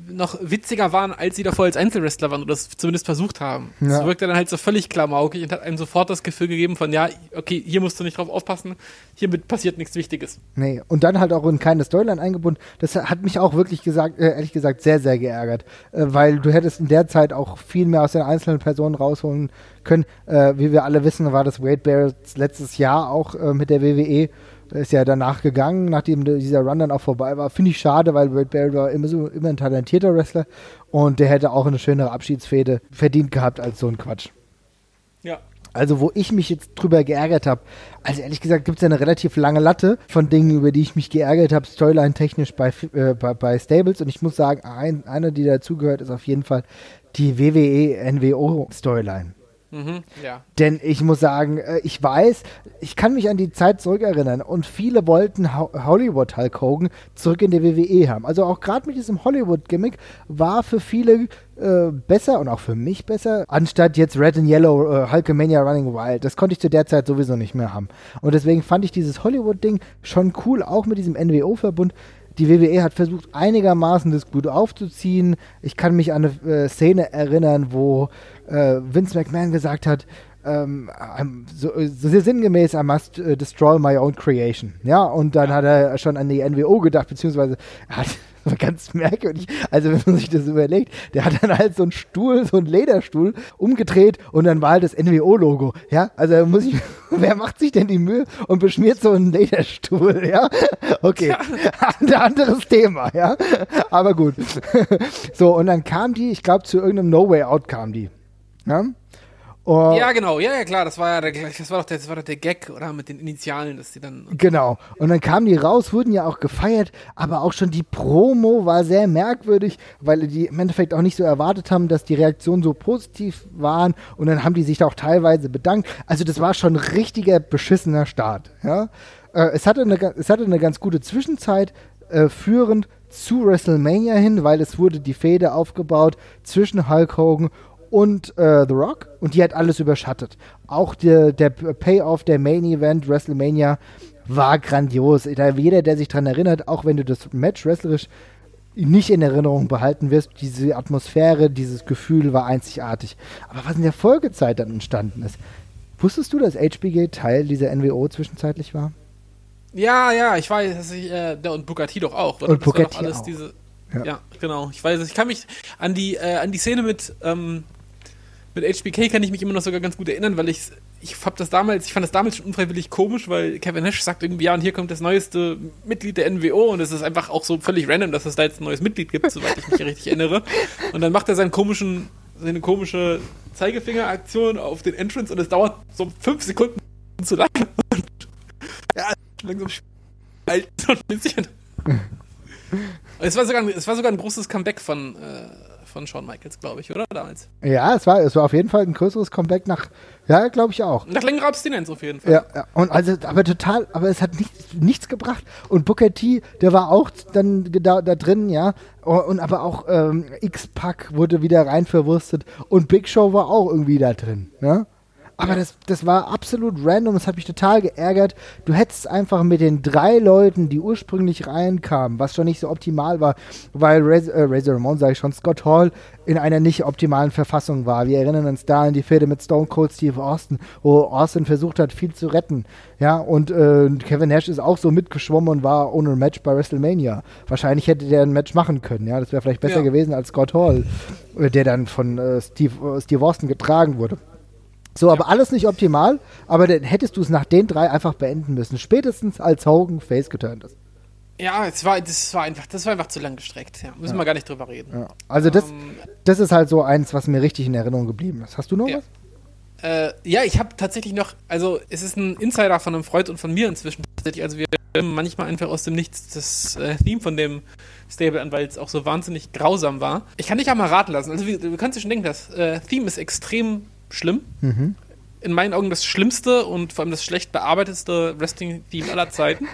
noch witziger waren, als sie davor als Einzelwrestler waren oder das zumindest versucht haben. Ja. Das wirkte dann halt so völlig klamaukig und hat einem sofort das Gefühl gegeben von, ja, okay, hier musst du nicht drauf aufpassen, hiermit passiert nichts Wichtiges. Nee, und dann halt auch in keine Storyline eingebunden. Das hat mich auch wirklich gesagt, äh, ehrlich gesagt, sehr, sehr geärgert, äh, weil du hättest in der Zeit auch viel mehr aus den einzelnen Personen rausholen können. Äh, wie wir alle wissen, war das Wade Barretts letztes Jahr auch mit der WWE ist ja danach gegangen, nachdem dieser Run dann auch vorbei war. Finde ich schade, weil Red Barrett war immer, so, immer ein talentierter Wrestler und der hätte auch eine schönere Abschiedsfehde verdient gehabt als so ein Quatsch. Ja. Also, wo ich mich jetzt drüber geärgert habe, also ehrlich gesagt gibt es ja eine relativ lange Latte von Dingen, über die ich mich geärgert habe, Storyline-technisch bei, äh, bei, bei, Stables. Und ich muss sagen, ein, eine, die dazugehört, ist auf jeden Fall die WWE NWO Storyline. Mhm, ja. Denn ich muss sagen, äh, ich weiß, ich kann mich an die Zeit zurückerinnern und viele wollten Hollywood Hulk Hogan zurück in der WWE haben. Also auch gerade mit diesem Hollywood-Gimmick war für viele äh, besser und auch für mich besser, anstatt jetzt Red and Yellow äh, Hulkamania Running Wild. Das konnte ich zu der Zeit sowieso nicht mehr haben. Und deswegen fand ich dieses Hollywood-Ding schon cool, auch mit diesem NWO-Verbund die WWE hat versucht, einigermaßen das gut aufzuziehen. Ich kann mich an eine äh, Szene erinnern, wo äh, Vince McMahon gesagt hat, ähm, so, so sinngemäß, I must uh, destroy my own creation. Ja, und dann hat er schon an die NWO gedacht, beziehungsweise er hat ganz merkwürdig, also wenn man sich das überlegt, der hat dann halt so einen Stuhl, so einen Lederstuhl umgedreht und dann war halt das NWO-Logo. Ja, also muss ich, wer macht sich denn die Mühe und beschmiert so einen Lederstuhl? Ja, okay, ein anderes Thema, ja, aber gut. so, und dann kam die, ich glaube, zu irgendeinem No Way Out kam die. Ja? Oh. Ja, genau, ja, ja, klar, das war ja der, das war doch der, das war doch der Gag, oder? Mit den Initialen, dass die dann. Genau. Und dann kamen die raus, wurden ja auch gefeiert, aber auch schon die Promo war sehr merkwürdig, weil die im Endeffekt auch nicht so erwartet haben, dass die Reaktionen so positiv waren und dann haben die sich da auch teilweise bedankt. Also das war schon ein richtiger beschissener Start, ja. Äh, es, hatte eine, es hatte eine ganz gute Zwischenzeit, äh, führend zu WrestleMania hin, weil es wurde die Fehde aufgebaut zwischen Hulk Hogan und äh, The Rock und die hat alles überschattet. Auch der, der Payoff der Main Event WrestleMania war grandios. Jeder, der sich daran erinnert, auch wenn du das Match wrestlerisch nicht in Erinnerung behalten wirst. Diese Atmosphäre, dieses Gefühl war einzigartig. Aber was in der Folgezeit dann entstanden ist, wusstest du, dass HBG Teil dieser NWO zwischenzeitlich war? Ja, ja, ich weiß, dass ich, äh, und Bugatti doch auch. Oder? Und Bugatti alles auch. Diese, ja. ja. genau. Ich weiß, ich kann mich an die, äh, an die Szene mit, ähm, mit HBK kann ich mich immer noch sogar ganz gut erinnern, weil ich ich hab das damals, ich fand das damals schon unfreiwillig komisch, weil Kevin Nash sagt irgendwie, ja, und hier kommt das neueste Mitglied der NWO und es ist einfach auch so völlig random, dass es da jetzt ein neues Mitglied gibt, soweit ich mich richtig erinnere. Und dann macht er seinen komischen, seine komische Zeigefingeraktion auf den Entrance und es dauert so fünf Sekunden zu lang. Und ja, langsam alt so ein bisschen. es war sogar, es war sogar ein großes Comeback von, äh, von Shawn Michaels, glaube ich, oder? Damals. Ja, es war, es war auf jeden Fall ein größeres Comeback nach, ja, glaube ich auch. Nach längerer Abstinenz auf jeden Fall. Ja, ja, und also, aber total, aber es hat nichts, nichts gebracht. Und Booker T, der war auch dann da, da drin, ja. Und aber auch ähm, X-Pack wurde wieder rein verwurstet und Big Show war auch irgendwie da drin, ne? Aber das, das war absolut random, das hat mich total geärgert. Du hättest einfach mit den drei Leuten, die ursprünglich reinkamen, was schon nicht so optimal war, weil Raz äh, Razor Ramon, sage ich schon, Scott Hall in einer nicht optimalen Verfassung war. Wir erinnern uns da an die Fehde mit Stone Cold Steve Austin, wo Austin versucht hat, viel zu retten. Ja, und äh, Kevin Nash ist auch so mitgeschwommen und war ohne Match bei WrestleMania. Wahrscheinlich hätte der ein Match machen können, ja. Das wäre vielleicht besser ja. gewesen als Scott Hall, äh, der dann von äh, Steve, äh, Steve Austin getragen wurde. So, ja. aber alles nicht optimal, aber dann hättest du es nach den drei einfach beenden müssen. Spätestens als Hogan Face geturnt ist. Ja, es war, das war einfach, das war einfach zu lang gestreckt. Ja, müssen ja. wir gar nicht drüber reden. Ja. Also das, ähm, das ist halt so eins, was mir richtig in Erinnerung geblieben ist. Hast du noch was? Äh, ja, ich habe tatsächlich noch, also es ist ein Insider von einem Freund und von mir inzwischen tatsächlich. Also wir manchmal einfach aus dem Nichts das äh, Theme von dem Stable an, weil es auch so wahnsinnig grausam war. Ich kann dich ja mal raten lassen. Also du kannst dir schon denken, das äh, Theme ist extrem schlimm. Mhm. In meinen Augen das schlimmste und vor allem das schlecht bearbeitetste Wrestling-Theme aller Zeiten.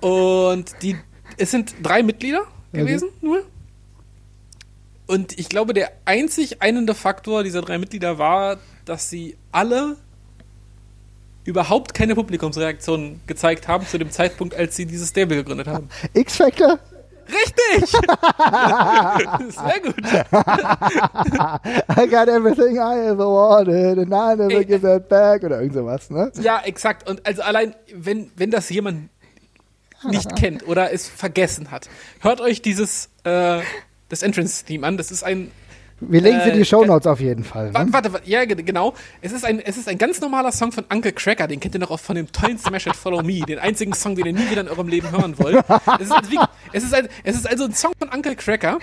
Und die, es sind drei Mitglieder gewesen, okay. nur. Und ich glaube, der einzig einende Faktor dieser drei Mitglieder war, dass sie alle überhaupt keine Publikumsreaktion gezeigt haben zu dem Zeitpunkt, als sie dieses Stable gegründet haben. X-Factor? Richtig! Sehr gut. I got everything I ever wanted and I never Ey, give that back oder irgend sowas, ne? Ja, exakt. Und also allein, wenn, wenn das jemand nicht kennt oder es vergessen hat, hört euch dieses äh, das Entrance-Theme an. Das ist ein wir legen sie äh, die Shownotes auf jeden Fall. Ne? Warte, warte, ja, genau. Es ist, ein, es ist ein ganz normaler Song von Uncle Cracker, den kennt ihr noch auch von dem tollen Smash It Follow Me, den einzigen Song, den ihr nie wieder in eurem Leben hören wollt. Es ist, also, es ist, ein, es ist also ein Song von Uncle Cracker,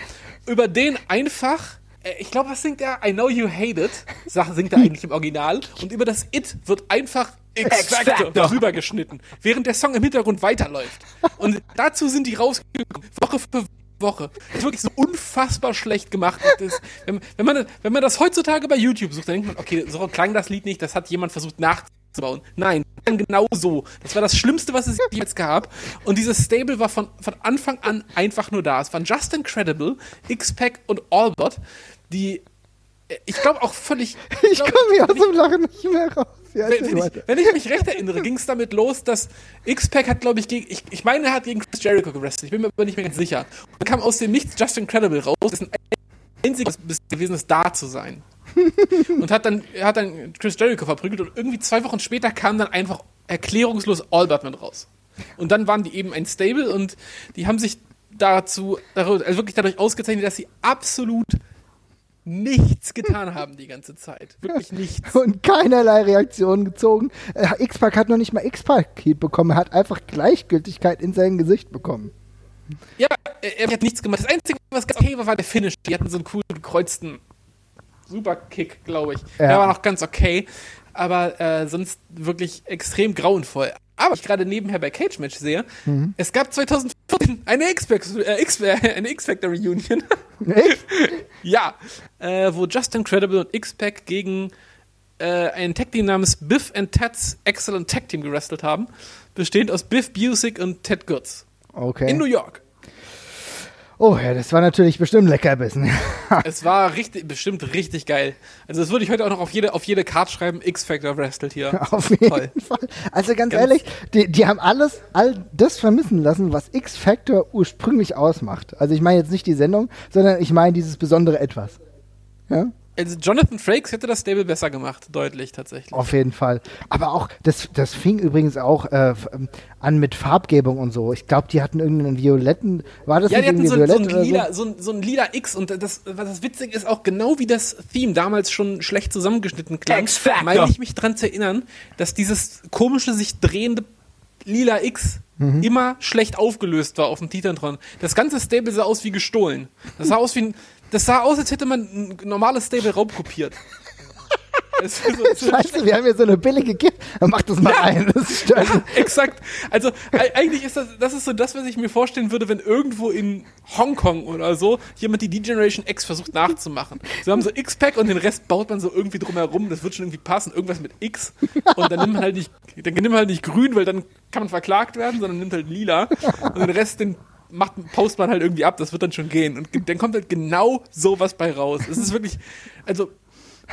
über den einfach äh, ich glaube, was singt er? I know you hate it, singt er eigentlich im Original. Und über das It wird einfach X-Factor darüber geschnitten, während der Song im Hintergrund weiterläuft. Und dazu sind die rausgekommen, Woche für Woche. Das ist wirklich so unfassbar schlecht gemacht. Das, wenn, wenn, man, wenn man das heutzutage bei YouTube sucht, dann denkt man, okay, so klang das Lied nicht, das hat jemand versucht nachzubauen. Nein, genau so. Das war das Schlimmste, was es jetzt gab. Und dieses Stable war von, von Anfang an einfach nur da. Es waren Just Incredible, X-Pac und Allbot, die ich glaube auch völlig. Ich, ich komme hier aus dem Lachen nicht mehr raus. Ja, wenn, wenn, ich, wenn, ich, mich recht erinnere, ging es damit los, dass X-Pac hat, glaube ich, gegen, ich, ich meine, er hat gegen Chris Jericho gewrestelt. Ich bin mir aber nicht mehr ganz sicher. Und dann kam aus dem Nichts Just Incredible raus, Das ist ein einziges gewesen ist, da zu sein. und hat dann, hat dann Chris Jericho verprügelt und irgendwie zwei Wochen später kam dann einfach erklärungslos Albert mit raus. Und dann waren die eben ein Stable und die haben sich dazu, also wirklich dadurch ausgezeichnet, dass sie absolut nichts getan haben die ganze Zeit. Wirklich nichts. Und keinerlei Reaktion gezogen. Äh, X-Pac hat noch nicht mal X-Paket bekommen. Er hat einfach Gleichgültigkeit in sein Gesicht bekommen. Ja, er, er hat nichts gemacht. Das Einzige, was ganz okay war, war der Finish. Die hatten so einen coolen gekreuzten Superkick, glaube ich. Ja. Der war noch ganz okay. Aber äh, sonst wirklich extrem grauenvoll. Aber ich gerade nebenher bei Cage Match sehe, mhm. es gab 2014 eine X-Factor äh, Reunion. ja, äh, wo Just Incredible und X-Pac gegen äh, ein Tag Team namens Biff and Ted's Excellent Tag Team gewrestelt haben, bestehend aus Biff Busick und Ted Goods. Okay. In New York. Oh ja, das war natürlich bestimmt Leckerbissen. es war richtig, bestimmt richtig geil. Also das würde ich heute auch noch auf jede, auf jede Card schreiben, X-Factor wrestelt hier. Auf jeden Toll. Fall. Also ganz, ganz ehrlich, die, die, haben alles, all das vermissen lassen, was X-Factor ursprünglich ausmacht. Also ich meine jetzt nicht die Sendung, sondern ich meine dieses besondere Etwas. Ja? Also Jonathan Frakes hätte das Stable besser gemacht, deutlich tatsächlich. Auf jeden Fall. Aber auch, das, das fing übrigens auch äh, an mit Farbgebung und so. Ich glaube, die hatten irgendeinen violetten, war das ja, nicht die hatten so, so, ein lila, so? so, so ein lila X und das, was das witzig ist, auch genau wie das Theme damals schon schlecht zusammengeschnitten klang, meine ich mich dran zu erinnern, dass dieses komische, sich drehende lila X mhm. immer schlecht aufgelöst war auf dem Titantron. Das ganze Stable sah aus wie gestohlen. Das sah aus wie ein das sah aus, als hätte man ein normales Stable raubkopiert. so, Scheiße, wir haben hier so eine billige Gift. Dann mach das mal ja. ein. Das ja, exakt. Also eigentlich ist das, das ist so das, was ich mir vorstellen würde, wenn irgendwo in Hongkong oder so jemand die D-Generation X versucht nachzumachen. Sie haben so X-Pack und den Rest baut man so irgendwie drumherum. Das wird schon irgendwie passen. Irgendwas mit X. Und dann nimmt man halt nicht, dann nimmt man halt nicht grün, weil dann kann man verklagt werden, sondern nimmt halt lila. Und den Rest, den macht, post man halt irgendwie ab, das wird dann schon gehen. Und dann kommt halt genau sowas bei raus. Es ist wirklich, also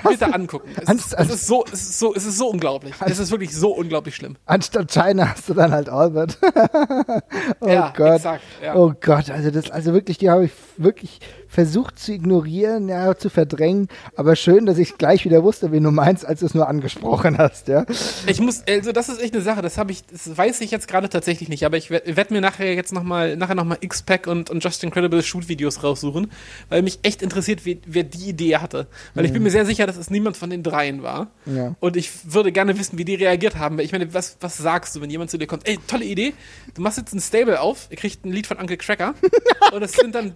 bitte angucken. Es, ist, es, ist, so, es, ist so, es ist so unglaublich. Es ist wirklich so unglaublich schlimm. Anstatt China hast du dann halt Albert. oh ja, Gott. Exakt, ja. Oh Gott, also das, also wirklich, die habe ich wirklich versucht zu ignorieren, ja, zu verdrängen. Aber schön, dass ich gleich wieder wusste, wen du meinst, als du es nur angesprochen hast, ja. Ich muss, also das ist echt eine Sache, das habe ich, das weiß ich jetzt gerade tatsächlich nicht, aber ich werde mir nachher jetzt nochmal, nachher nochmal X-Pack und, und Just Incredible Shoot-Videos raussuchen, weil mich echt interessiert, wie, wer die Idee hatte. Weil mhm. ich bin mhm. mir sehr sicher, dass es niemand von den dreien war. Ja. Und ich würde gerne wissen, wie die reagiert haben. Ich meine, was, was sagst du, wenn jemand zu dir kommt, ey, tolle Idee, du machst jetzt ein Stable auf, ihr kriegt ein Lied von Uncle Cracker und es sind dann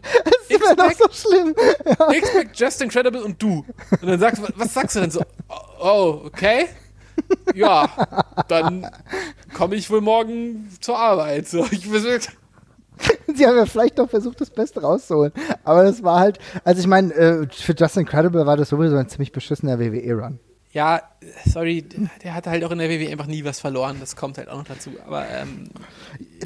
X-Pack, so schlimm. Ja. X-Pac, Just Incredible und du. Und dann sagst du, was sagst du denn so? Oh, okay. Ja, dann komme ich wohl morgen zur Arbeit. So, ich Sie haben ja vielleicht doch versucht, das Beste rauszuholen. Aber das war halt, also ich meine, äh, für Just Incredible war das sowieso ein ziemlich beschissener WWE-Run ja, sorry, der hatte halt auch in der WWE einfach nie was verloren. Das kommt halt auch noch dazu. Aber ähm,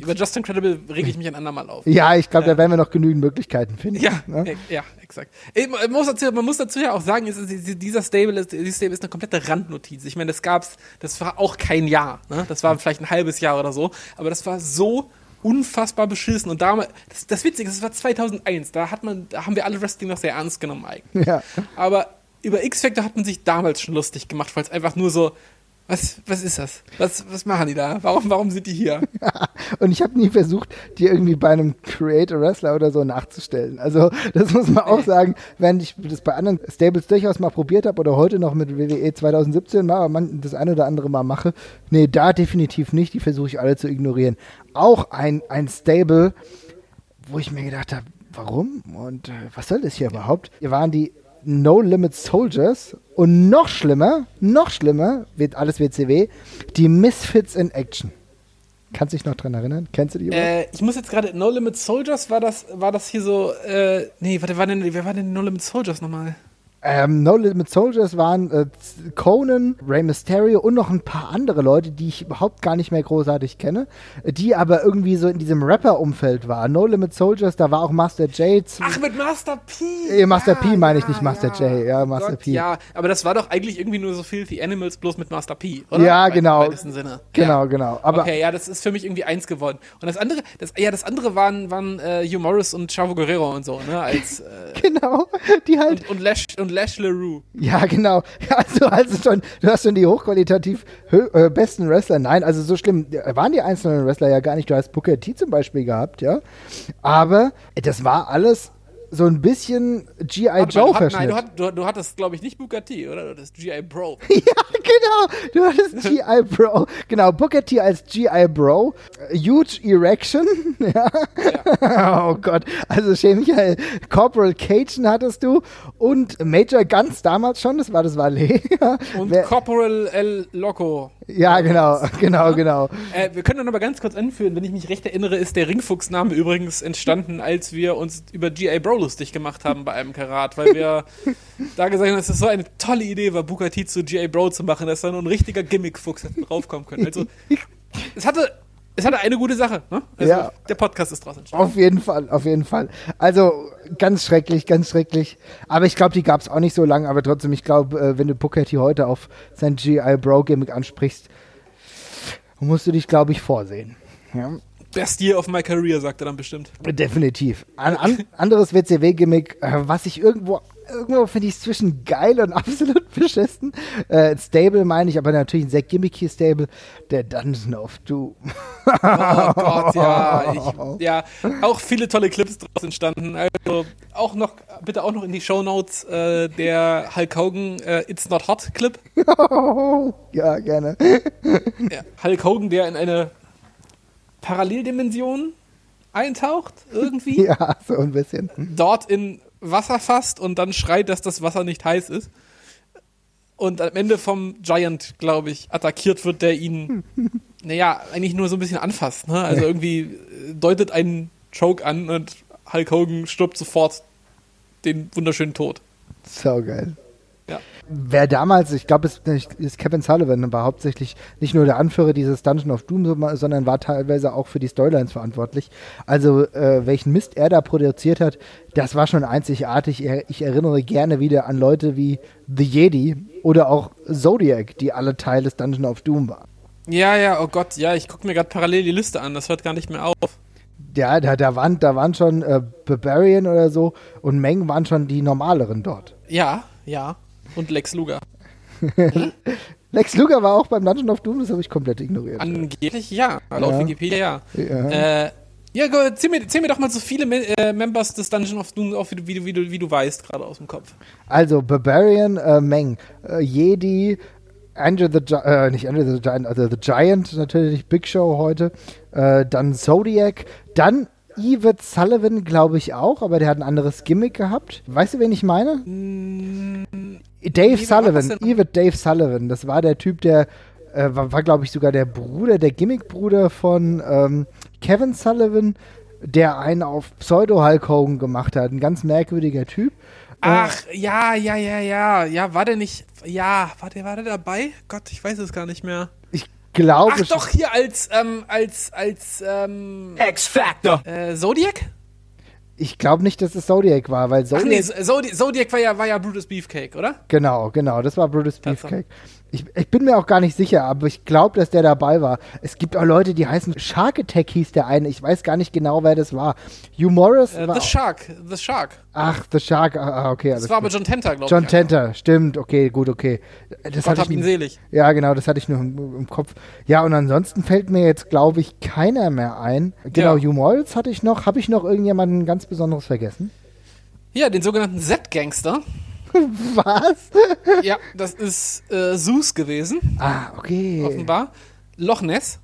über Justin Credible rege ich mich ein andermal auf. Ja, ich glaube, da werden wir noch genügend Möglichkeiten finden. Ja, ne? ja, exakt. Man muss, dazu, man muss dazu ja auch sagen, dieser Stable ist, dieser Stable ist eine komplette Randnotiz. Ich meine, das gab's, das war auch kein Jahr. Ne? Das war vielleicht ein halbes Jahr oder so. Aber das war so unfassbar beschissen. Und damals, das, das Witzige, das war 2001. Da hat man, da haben wir alle Wrestling noch sehr ernst genommen eigentlich. Ja. Aber über X-Factor hat man sich damals schon lustig gemacht, weil es einfach nur so, was, was ist das? Was, was machen die da? Warum, warum sind die hier? und ich habe nie versucht, die irgendwie bei einem Creator Wrestler oder so nachzustellen. Also, das muss man auch sagen, wenn ich das bei anderen Stables durchaus mal probiert habe oder heute noch mit WWE 2017 mal man, das eine oder andere mal mache. Nee, da definitiv nicht. Die versuche ich alle zu ignorieren. Auch ein, ein Stable, wo ich mir gedacht habe, warum und äh, was soll das hier überhaupt? Hier waren die No Limit Soldiers und noch schlimmer, noch schlimmer, wird alles WCW, die Misfits in Action. Kannst du dich noch dran erinnern? Kennst du die? Äh, ich muss jetzt gerade, No Limit Soldiers, war das, war das hier so, äh, nee, warte, war denn, wer war denn No Limit Soldiers nochmal? Ähm, no Limit Soldiers waren äh, Conan, Rey Mysterio und noch ein paar andere Leute, die ich überhaupt gar nicht mehr großartig kenne, die aber irgendwie so in diesem Rapper-Umfeld waren. No Limit Soldiers, da war auch Master J. Ach, mit Master P! Äh, Master ja, P meine ich nicht Master ja, J, ja, Master Gott, P. Ja, aber das war doch eigentlich irgendwie nur so Filthy Animals, bloß mit Master P, oder? Ja, Bei, genau. Im Sinne. Genau, ja. genau. Aber okay, ja, das ist für mich irgendwie eins geworden. Und das andere, das, ja, das andere waren, waren äh, Hugh Morris und Chavo Guerrero und so, ne, als... Äh, genau, die halt... Und, und, Lash, und Lash LaRue. Ja, genau. Also, also schon, du hast schon die hochqualitativ äh, besten Wrestler. Nein, also so schlimm waren die einzelnen Wrestler ja gar nicht. Du hast Booker T zum Beispiel gehabt, ja. Aber das war alles so ein bisschen G.I. Joe verschnitt. Nein, du, hat, du, du hattest, glaube ich, nicht Booker T, oder? Du hattest G.I. Bro. ja, genau. Du hattest G.I. Bro. Genau, Booker T als G.I. Bro. Huge Erection. ja. ja. oh Gott. Also schäme mich halt. Corporal Cajun hattest du. Und Major Guns damals schon, das war das Valet. Und Wer, Corporal El Loco. Ja, genau, genau, genau. Äh, wir können dann aber ganz kurz anführen, wenn ich mich recht erinnere, ist der Ringfuchs-Name übrigens entstanden, als wir uns über G.I. Bro lustig gemacht haben bei einem Karat, weil wir da gesagt haben, dass es so eine tolle Idee war, Bukati zu G.I. Bro zu machen, dass da nur ein richtiger Gimmick-Fuchs hätte draufkommen können. Also, es hatte es hatte eine gute Sache, ne? Also Ja. der Podcast ist entstanden. Auf jeden Fall, auf jeden Fall. Also ganz schrecklich, ganz schrecklich. Aber ich glaube, die gab es auch nicht so lange. Aber trotzdem, ich glaube, äh, wenn du Booker T heute auf sein GI Bro Gimmick ansprichst, musst du dich, glaube ich, vorsehen. Ja, Best year of my career, sagt er dann bestimmt. definitiv. Ein an, anderes WCW-Gimmick, äh, was ich irgendwo, irgendwo finde ich zwischen geil und absolut beschissen. Äh, Stable meine ich, aber natürlich ein sehr gimmicky Stable. Der Dungeon of Doom. Oh Gott, ja. Ich, ja, auch viele tolle Clips draus entstanden. Also auch noch, bitte auch noch in die Shownotes äh, der Hulk Hogan äh, It's Not Hot Clip. ja, gerne. Ja, Hulk Hogan, der in eine Paralleldimension eintaucht, irgendwie. Ja, so ein bisschen. dort in Wasser fasst und dann schreit, dass das Wasser nicht heiß ist. Und am Ende vom Giant, glaube ich, attackiert wird, der ihn, naja, eigentlich nur so ein bisschen anfasst. Ne? Also irgendwie äh, deutet einen Choke an und Hulk Hogan stirbt sofort den wunderschönen Tod. So geil. Ja. Wer damals, ich glaube, es ist Kevin Sullivan, war hauptsächlich nicht nur der Anführer dieses Dungeon of Doom, so- sondern war teilweise auch für die Storylines verantwortlich. Also, äh, welchen Mist er da produziert hat, das war schon einzigartig. Ich erinnere gerne wieder an Leute wie The Jedi oder auch Zodiac, die alle Teil des Dungeon of Doom waren. Ja, ja, oh Gott, ja, ich gucke mir gerade parallel die Liste an, das hört gar nicht mehr auf. Ja, da, da, waren, da waren schon äh, Barbarian oder so und Meng waren schon die normaleren dort. Ja, ja. Und Lex Luger. Lex Luger war auch beim Dungeon of Doom, das habe ich komplett ignoriert. Angeblich ja, laut Ja. Wikipedia ja. Ja. Äh, ja, go, zähl, mir, zähl mir doch mal so viele Me äh, Members des Dungeon of Doom auf, wie du, wie du, wie du, weißt, gerade aus dem Kopf. Also Barbarian, äh, Meng, äh, Jedi, Andrew the Gi äh, nicht Andrew the Giant, also The Giant natürlich, Big Show heute, äh, dann Zodiac, dann Evert Sullivan, glaube ich auch, aber der hat ein anderes Gimmick gehabt. Weißt du, wen ich meine? Dave wie Sullivan? Evert Dave Sullivan, das war der Typ, der äh, war, war glaube ich, sogar der Bruder, der Gimmickbruder von ähm, Kevin Sullivan, der einen auf Pseudo-Hulk Hogan gemacht hat. Ein ganz merkwürdiger Typ. Ach, ja, ja, ja, ja. Ja, war der nicht. Ja, war der, war der dabei? Gott, ich weiß es gar nicht mehr. Ich glaube Ach doch, hier als, ähm, als, als, ähm, X-Factor. äh, Zodiac? Ich glaube nicht, dass es Zodiac war, weil Ach Zodiac. nee, Zodiac, Zodiac war ja, war ja Brutus Beefcake, oder? Genau, genau, das war Brutus. Beefcake. Ich, ich bin mir auch gar nicht sicher, aber ich glaube, dass der dabei war. Es gibt auch Leute, die heißen Shark Attack hieß der eine. Ich weiß gar nicht genau, wer das war. Hugh Morris Äh, war. The Shark, The Shark. Ach, The Shark. Ah, okay. Das war aber. John Tenter, glaube ich. John. Tenter, stimmt. Okay, gut, okay. Das Gott hatte hab ich ihn selig. Ja, genau, das hatte ich nur im, im Kopf. Ja, und ansonsten fällt mir jetzt, glaube ich, keiner mehr ein. Genau, Ja. Hugh Morris hatte ich noch. Habe ich noch irgendjemanden ganz Besonderes vergessen? Ja, den sogenannten Z-Gangster. Was? ja, das ist äh, Zeus gewesen, Ah, okay. offenbar. Loch Ness.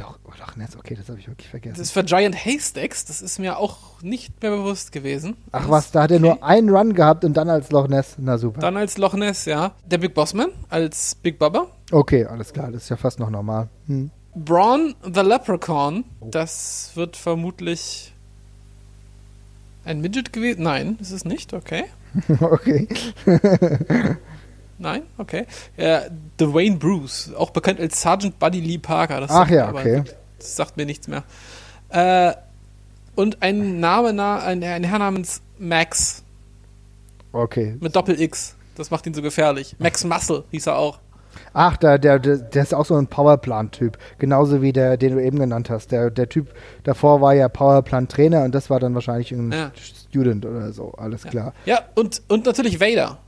Loch, oh, Loch Ness, okay, das habe ich wirklich vergessen. Das ist für Giant Haystacks. Das ist mir auch nicht mehr bewusst gewesen. Ach Das- was, da hat er nur einen Run gehabt und dann als Loch Ness. Na super. Dann als Loch Ness, ja. Der Big Bossman als Big Bubba. okay, alles klar, das ist ja fast noch normal. Hm. Braun the Leprechaun. Das wird vermutlich ein Midget gewesen. Nein, ist es nicht. Okay. okay. Nein, okay. Ja, Dwayne Bruce, auch bekannt als Sergeant Buddy Lee Parker. Das Ach sagt ja, okay. Das sagt mir nichts mehr. Äh, und ein Name, na, ein, ein Herr namens Max Okay. mit Doppel-X. Das macht ihn so gefährlich. Max Muscle hieß er auch. Ach, der, der, der, der ist auch so ein Powerplant-Typ. Genauso wie der, den du eben genannt hast. Der, der Typ davor war ja Powerplant-Trainer und das war dann wahrscheinlich ein Ja. Student oder so. Alles klar. Ja, und, und natürlich Vader.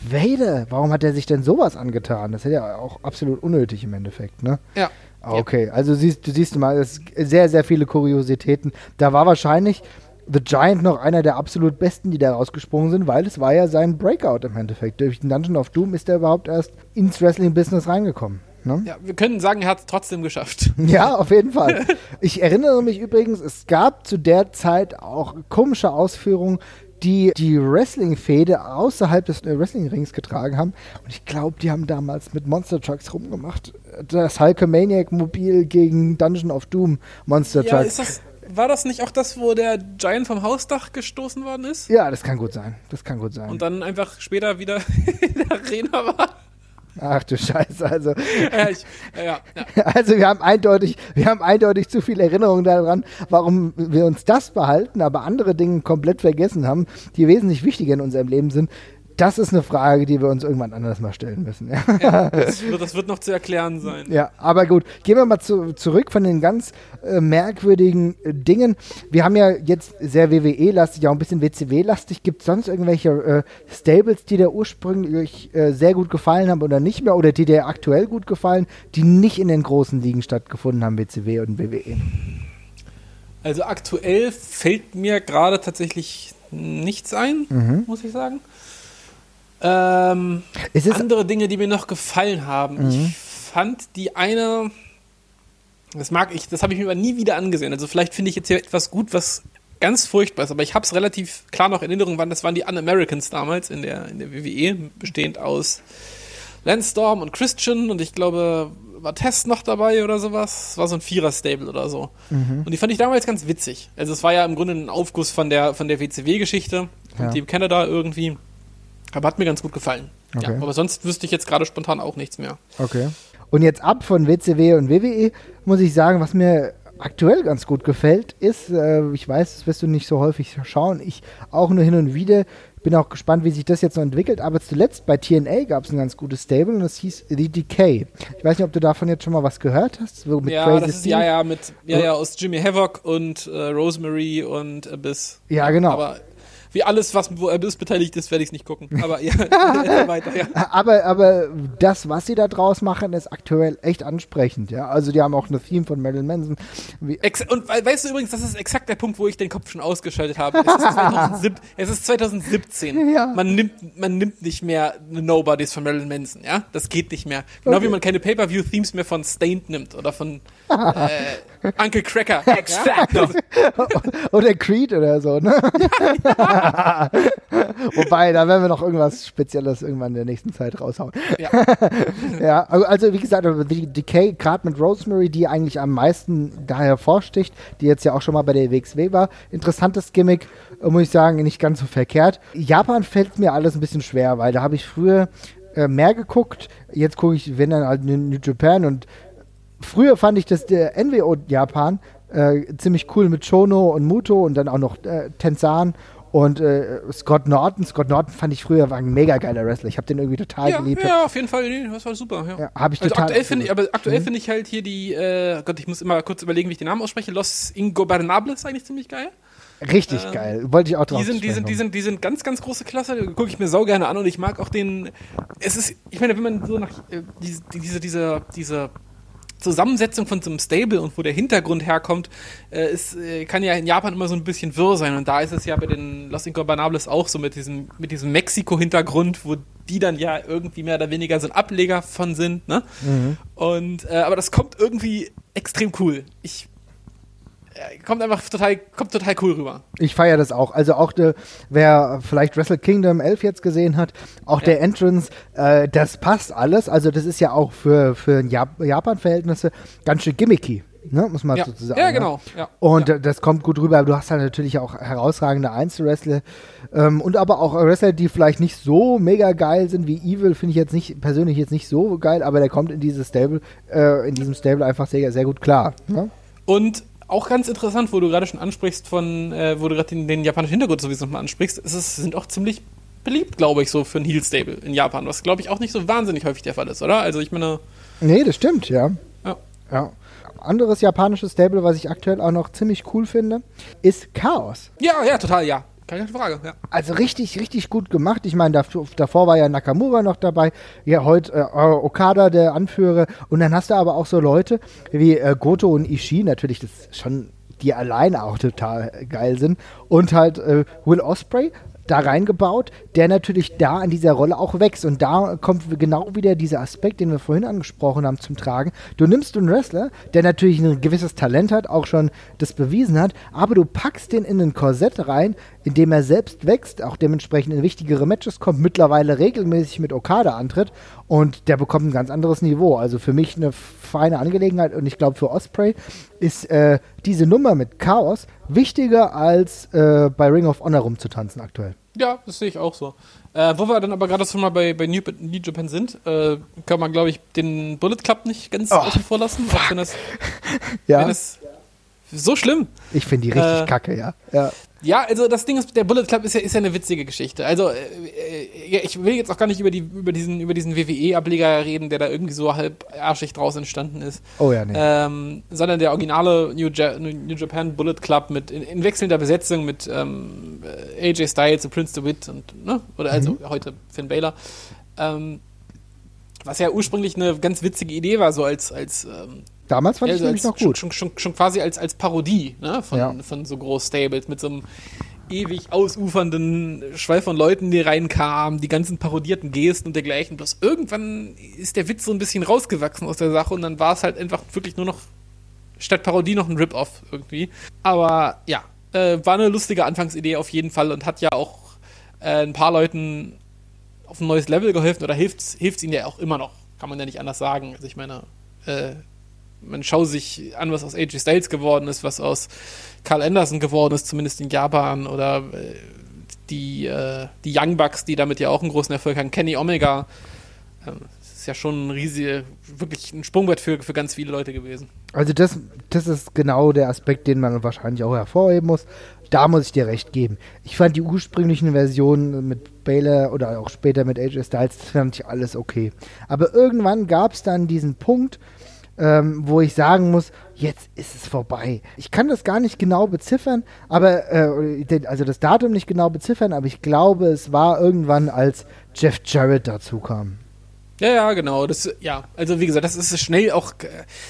Vader, warum hat er sich denn sowas angetan? Das ist ja auch absolut unnötig im Endeffekt, ne? Ja. Ah, Okay, also siehst, du siehst mal, es sehr, sehr viele Kuriositäten. Da war wahrscheinlich The Giant noch einer der absolut besten, die da rausgesprungen sind, weil es war ja sein Breakout im Endeffekt. Durch den Dungeon of Doom ist er überhaupt erst ins Wrestling-Business reingekommen. Ne? Ja, wir können sagen, er hat es trotzdem geschafft. Ja, auf jeden Fall. Ich erinnere mich übrigens, es gab zu der Zeit auch komische Ausführungen, die die Wrestling-Fäde außerhalb des äh, Wrestling-Rings getragen haben. Und ich glaube, die haben damals mit Monster Trucks rumgemacht. Das Hulkamaniac-Mobil gegen Dungeon of Doom Monster Ja, Truck. ist das, war das nicht auch das, wo der Giant vom Hausdach gestoßen worden ist? Ja, das kann gut sein. Das kann gut sein. Und dann einfach später wieder in der Arena war? Ach du Scheiße, also. Ja, ich, ja, ja. Also wir haben eindeutig, wir haben eindeutig zu viel Erinnerung daran, warum wir uns das behalten, aber andere Dinge komplett vergessen haben, die wesentlich wichtiger in unserem Leben sind. Das ist eine Frage, die wir uns irgendwann anders mal stellen müssen. Ja, Ja, das, wird, das wird noch zu erklären sein. ja aber gut. Gehen wir mal zu, zurück von den ganz äh, merkwürdigen äh, Dingen. Wir haben ja jetzt sehr WWE-lastig, auch ein bisschen WCW-lastig. Gibt es sonst irgendwelche äh, Stables, die dir ursprünglich äh, sehr gut gefallen haben oder nicht mehr oder die dir aktuell gut gefallen, die nicht in den großen Ligen stattgefunden haben, WCW und? WWE? Also aktuell fällt mir gerade tatsächlich nichts ein, Mhm. muss ich sagen. Ähm, andere Dinge, die mir noch gefallen haben. Mhm. Ich fand die eine, das mag ich, das habe ich mir aber nie wieder angesehen. Also vielleicht finde ich jetzt hier etwas gut, was ganz furchtbar ist, aber ich habe es relativ klar noch in Erinnerung, wann das waren die Un-Americans damals in der, in der WWE, bestehend aus Lance Storm und Christian und ich glaube, war Test noch dabei oder sowas. Es war so ein Vierer-Stable oder so. Mhm. Und die fand ich damals ganz witzig. Also es war ja im Grunde ein Aufguss von der, von der WCW-Geschichte, Ja. Team Canada irgendwie. Aber hat mir ganz gut gefallen. Okay. Ja, aber sonst wüsste ich jetzt gerade spontan auch nichts mehr. Okay. Und jetzt ab von WCW und WWE muss ich sagen, was mir aktuell ganz gut gefällt, ist, äh, ich weiß, das wirst du nicht so häufig schauen, ich auch nur hin und wieder. Bin auch gespannt, wie sich das jetzt noch entwickelt. Aber zuletzt bei TNA gab es ein ganz gutes Stable und das hieß The Decay. Ich weiß nicht, ob du davon jetzt schon mal was gehört hast. So mit ja, Crazy das ist ja, ja, mit, ja, ja, aus Jimmy Havoc und äh, Rosemary und Abyss. Ja, genau. Aber wie alles, was wo Abyss beteiligt ist, werde ich es nicht gucken. Aber ja, weiter, ja. Aber, aber das, was sie da draus machen, ist aktuell echt ansprechend. Ja? Also die haben auch eine Theme von Marilyn Manson. Ex und we- weißt du übrigens, das ist exakt der Punkt, wo ich den Kopf schon ausgeschaltet habe. Es ist, 2007, es ist 2017. Ja. Man, nimmt, man nimmt nicht mehr Nobodies von Marilyn Manson, ja? Das geht nicht mehr. Genau Okay. wie man keine Pay-Per-View-Themes mehr von Stained nimmt oder von äh, Uncle Cracker. ja? oder Creed oder so, ne? Wobei, da werden wir noch irgendwas Spezielles irgendwann in der nächsten Zeit raushauen. Ja. Ja, also- also wie gesagt, aber die Decay, gerade mit Rosemary, die eigentlich am meisten da hervorsticht, die jetzt ja auch schon mal bei der WXW war. Interessantes Gimmick, äh, muss ich sagen, nicht ganz so verkehrt. Japan fällt mir alles ein bisschen schwer, weil da habe ich früher äh, mehr geguckt. Jetzt gucke ich, wenn dann halt New Japan und früher fand ich das der NWO Japan äh, ziemlich cool mit Chono und Muto und dann auch noch äh, Tenzan und äh, Scott Norton. Scott Norton fand ich früher war ein mega geiler Wrestler. Ich habe den irgendwie total Ja, geliebt. ja, auf jeden Fall. Nee, das war super. Ja. Ja, habe ich Also total. aktuell finde ich, aber aktuell finde ich halt hier die, äh, Gott, ich muss immer kurz überlegen, wie ich den Namen ausspreche. Los Ingobernables eigentlich ziemlich geil. Richtig Ähm, geil. Wollte ich auch drauf Die sind, die sind, die sind, die sind ganz, ganz große Klasse. Gucke ich mir sau gerne an und ich mag auch den. Es ist, ich meine, wenn man so nach äh, diese, diese, diese, diese Zusammensetzung von so einem Stable und wo der Hintergrund herkommt, äh, ist, äh, kann ja in Japan immer so ein bisschen wirr sein. Und da ist es ja bei den Los Ingobernables auch so mit diesem, mit diesem Mexiko-Hintergrund, wo die dann ja irgendwie mehr oder weniger so ein Ableger von sind. Ne? Mhm. Und, äh, aber das kommt irgendwie extrem cool. Ich kommt einfach total, kommt total cool rüber. Ich feiere das auch. Also auch der, wer vielleicht Wrestle Kingdom 11 jetzt gesehen hat, auch der Entrance, äh, das passt alles. Also das ist ja auch für, für Jap Japan-Verhältnisse ganz schön gimmicky. Ne, muss man Ja, sozusagen. ja ne? genau. Ja. Und ja. äh, das kommt gut rüber. Du hast halt natürlich auch herausragende Einzelwrestler ähm, und aber auch Wrestler, die vielleicht nicht so mega geil sind wie Evil, finde ich jetzt nicht persönlich jetzt nicht so geil, aber der kommt in dieses Stable, äh, in diesem Stable einfach sehr, sehr gut klar. Ne? Und auch ganz interessant, wo du gerade schon ansprichst von, äh, wo du gerade den, den japanischen Hintergrund sowieso nochmal ansprichst, ist es sind auch ziemlich beliebt, glaube ich, so für ein Heel Stable in Japan, was glaube ich auch nicht so wahnsinnig häufig der Fall ist, oder? Also ich meine, Nee, das stimmt, ja. ja. Ja. Anderes japanisches Stable, was ich aktuell auch noch ziemlich cool finde, ist Chaos. Ja, ja, total, ja. Keine Frage, ja. Also richtig, richtig gut gemacht. Ich meine, davor, war ja Nakamura noch dabei, ja heute äh, Okada der Anführer und dann hast du aber auch so Leute wie äh, Goto und Ishii, natürlich das schon die alleine auch total geil sind und halt äh, Will Osprey da reingebaut, der natürlich da an dieser Rolle auch wächst. Und da kommt genau wieder dieser Aspekt, den wir vorhin angesprochen haben, zum Tragen. Du nimmst einen Wrestler, der natürlich ein gewisses Talent hat, auch schon das bewiesen hat, aber du packst den in ein Korsett rein, in dem er selbst wächst, auch dementsprechend in wichtigere Matches kommt, mittlerweile regelmäßig mit Okada antritt und der bekommt ein ganz anderes Niveau. Also für mich eine feine Angelegenheit und ich glaube für Osprey ist äh, diese Nummer mit Chaos wichtiger als äh, bei Ring of Honor rumzutanzen aktuell. Ja, das sehe ich auch so. Äh, wo wir dann aber gerade schon mal bei, bei New, New Japan sind, äh, kann man, glaube ich, den Bullet Club nicht ganz oh, außen vor lassen. Auch wenn das, ja. wenn das so schlimm. Ich finde die richtig äh, kacke, ja. ja. Ja, also das Ding ist, der Bullet Club ist ja, ist ja eine witzige Geschichte. Also äh, äh ich will jetzt auch gar nicht über, die, über diesen, über diesen WWE-Ableger reden, der da irgendwie so halb arschig draus entstanden ist. Oh ja, nee. Ähm, sondern der originale New, ja New, Japan Bullet Club mit in, in wechselnder Besetzung mit ähm, AJ Styles und Prince DeWitt und, ne? Oder also mhm. heute Finn Balor. Ähm, was ja ursprünglich eine ganz witzige Idee war, so als, als ähm, Damals fand ja, ich also nämlich noch gut. Schon, schon, schon, quasi als, als Parodie ne, von, ja. von so Groß-Stables mit so einem ewig ausufernden Schwall von Leuten, die reinkamen, die ganzen parodierten Gesten und dergleichen. Bloß irgendwann ist der Witz so ein bisschen rausgewachsen aus der Sache und dann war es halt einfach wirklich nur noch statt Parodie noch ein Rip-Off irgendwie. Aber ja, äh, war eine lustige Anfangsidee auf jeden Fall und hat ja auch äh, ein paar Leuten auf ein neues Level geholfen oder hilft es ihnen ja auch immer noch. Kann man ja nicht anders sagen. Also ich meine, äh, man schaut sich an, was aus AJ Styles geworden ist, was aus Carl Anderson geworden ist, zumindest in Japan, oder äh, die, äh, die Young Bucks, die damit ja auch einen großen Erfolg haben, Kenny Omega. Ähm, das ist ja schon ein riesiger, wirklich ein Sprungbrett für, für ganz viele Leute gewesen. Also das, das ist genau der Aspekt, den man wahrscheinlich auch hervorheben muss. Da muss ich dir recht geben. Ich fand die ursprünglichen Versionen mit Baylor oder auch später mit AJ Styles, das fand ich alles okay. Aber irgendwann gab es dann diesen Punkt, ähm, wo ich sagen muss, jetzt ist es vorbei. Ich kann das gar nicht genau beziffern, aber äh, also das Datum nicht genau beziffern, aber ich glaube, es war irgendwann, als Jeff Jarrett dazu kam. Ja, ja, genau. Das, ja, also wie gesagt, das ist schnell auch.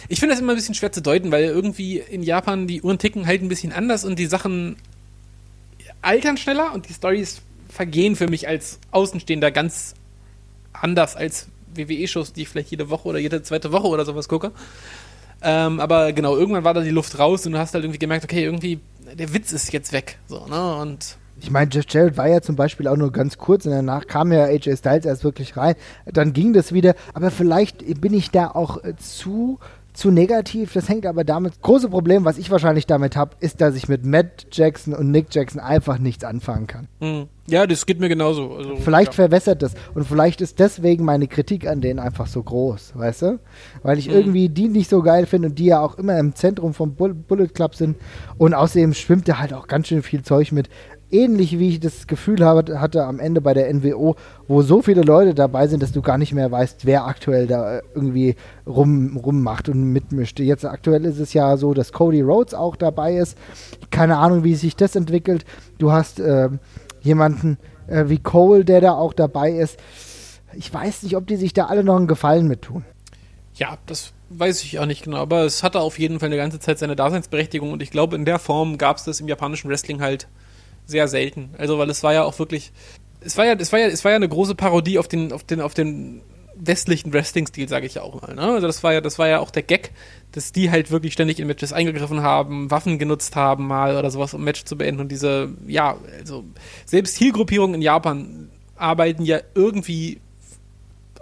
Ich finde das immer ein bisschen schwer zu deuten, weil irgendwie in Japan die Uhren ticken halt ein bisschen anders und die Sachen altern schneller und die Stories vergehen für mich als Außenstehender ganz anders als WWE-Shows, die ich vielleicht jede Woche oder jede zweite Woche oder sowas gucke. Ähm, aber genau, irgendwann war da die Luft raus und du hast halt irgendwie gemerkt, okay, irgendwie, der Witz ist jetzt weg. So, ne? Und ich meine, Jeff Jarrett war ja zum Beispiel auch nur ganz kurz und danach kam ja AJ Styles erst wirklich rein. Dann ging das wieder, aber vielleicht bin ich da auch äh, zu zu negativ. Das hängt aber damit. Das große Problem, was ich wahrscheinlich damit habe, ist, dass ich mit Matt Jackson und Nick Jackson einfach nichts anfangen kann. Mhm. Ja, das geht mir genauso. Also, vielleicht ja. verwässert das. Und vielleicht ist deswegen meine Kritik an denen einfach so groß, weißt du? Weil ich mhm. irgendwie die nicht so geil finde und die ja auch immer im Zentrum vom Bullet Club sind. Und außerdem schwimmt da halt auch ganz schön viel Zeug mit ähnlich wie ich das Gefühl habe, hatte am Ende bei der NWO, wo so viele Leute dabei sind, dass du gar nicht mehr weißt, wer aktuell da irgendwie rum, rummacht und mitmischt. Jetzt aktuell ist es ja so, dass Cody Rhodes auch dabei ist. Keine Ahnung, wie sich das entwickelt. Du hast äh, jemanden äh, wie Cole, der da auch dabei ist. Ich weiß nicht, ob die sich da alle noch einen Gefallen mit tun. Ja, das weiß ich auch nicht genau, aber es hatte auf jeden Fall eine ganze Zeit seine Daseinsberechtigung und ich glaube, in der Form gab es das im japanischen Wrestling halt sehr selten. Also, weil es war ja auch wirklich, es war ja, es war ja, es war ja eine große Parodie auf den, auf den, auf den westlichen Wrestling-Stil, sage ich ja auch mal. Ne? Also das war ja, das war ja auch der Gag, dass die halt wirklich ständig in Matches eingegriffen haben, Waffen genutzt haben mal oder sowas, um Match zu beenden. Und diese, ja, also selbst Heal-Gruppierungen in Japan arbeiten ja irgendwie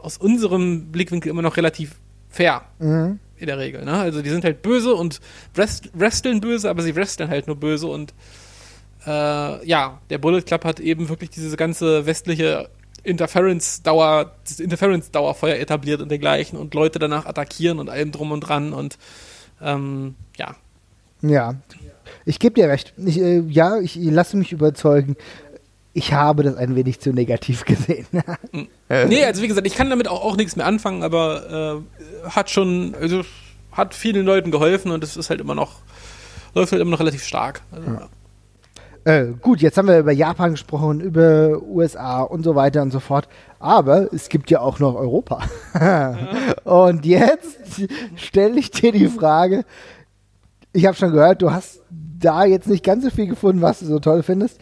aus unserem Blickwinkel immer noch relativ fair. Mhm. In der Regel. Ne? Also die sind halt böse und wresteln böse, aber sie wresteln halt nur böse und äh, ja, der Bullet Club hat eben wirklich diese ganze westliche Interference-Dauer, das Interference-Dauerfeuer etabliert und dergleichen und Leute danach attackieren und allem drum und dran und ähm, ja. Ja, ich gebe dir recht. Ich, äh, ja, ich lasse mich überzeugen. Ich habe das ein wenig zu negativ gesehen. Hm. nee, also wie gesagt, ich kann damit auch, auch nichts mehr anfangen, aber äh, hat schon, also hat vielen Leuten geholfen und es ist halt immer noch, läuft halt immer noch relativ stark. Also, ja. Äh, gut, jetzt haben wir über Japan gesprochen, über USA und so weiter und so fort. Aber es gibt ja auch noch Europa. und jetzt stelle ich dir die Frage, ich habe schon gehört, du hast da jetzt nicht ganz so viel gefunden, was du so toll findest.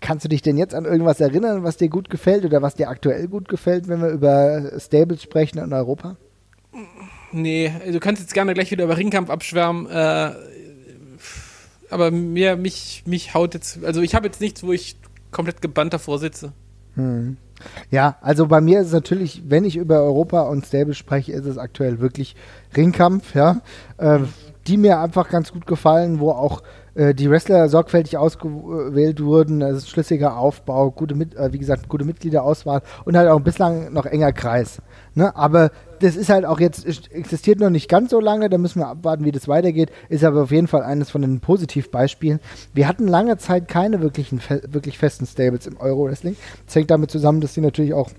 Kannst du dich denn jetzt an irgendwas erinnern, was dir gut gefällt oder was dir aktuell gut gefällt, wenn wir über Stables sprechen in Europa? Nee, du kannst jetzt gerne gleich wieder über Ringkampf abschwärmen. Äh, aber mir, mich, mich haut jetzt, also ich habe jetzt nichts, wo ich komplett gebannt davor sitze. Hm. Ja, also bei mir ist es natürlich, wenn ich über Europa und Stable spreche, ist es aktuell wirklich Ringkampf, ja, äh, die mir einfach ganz gut gefallen, wo auch äh, die Wrestler sorgfältig ausgewählt wurden, es ist schlüssiger Aufbau, gute Mit äh, wie gesagt, gute Mitgliederauswahl und halt auch bislang noch enger Kreis. Ne? Aber das ist halt auch jetzt, existiert noch nicht ganz so lange, da müssen wir abwarten, wie das weitergeht, ist aber auf jeden Fall eines von den Positivbeispielen. Wir hatten lange Zeit keine wirklichen, wirklich festen Stables im Euro-Wrestling. Das hängt damit zusammen, dass die natürlich auch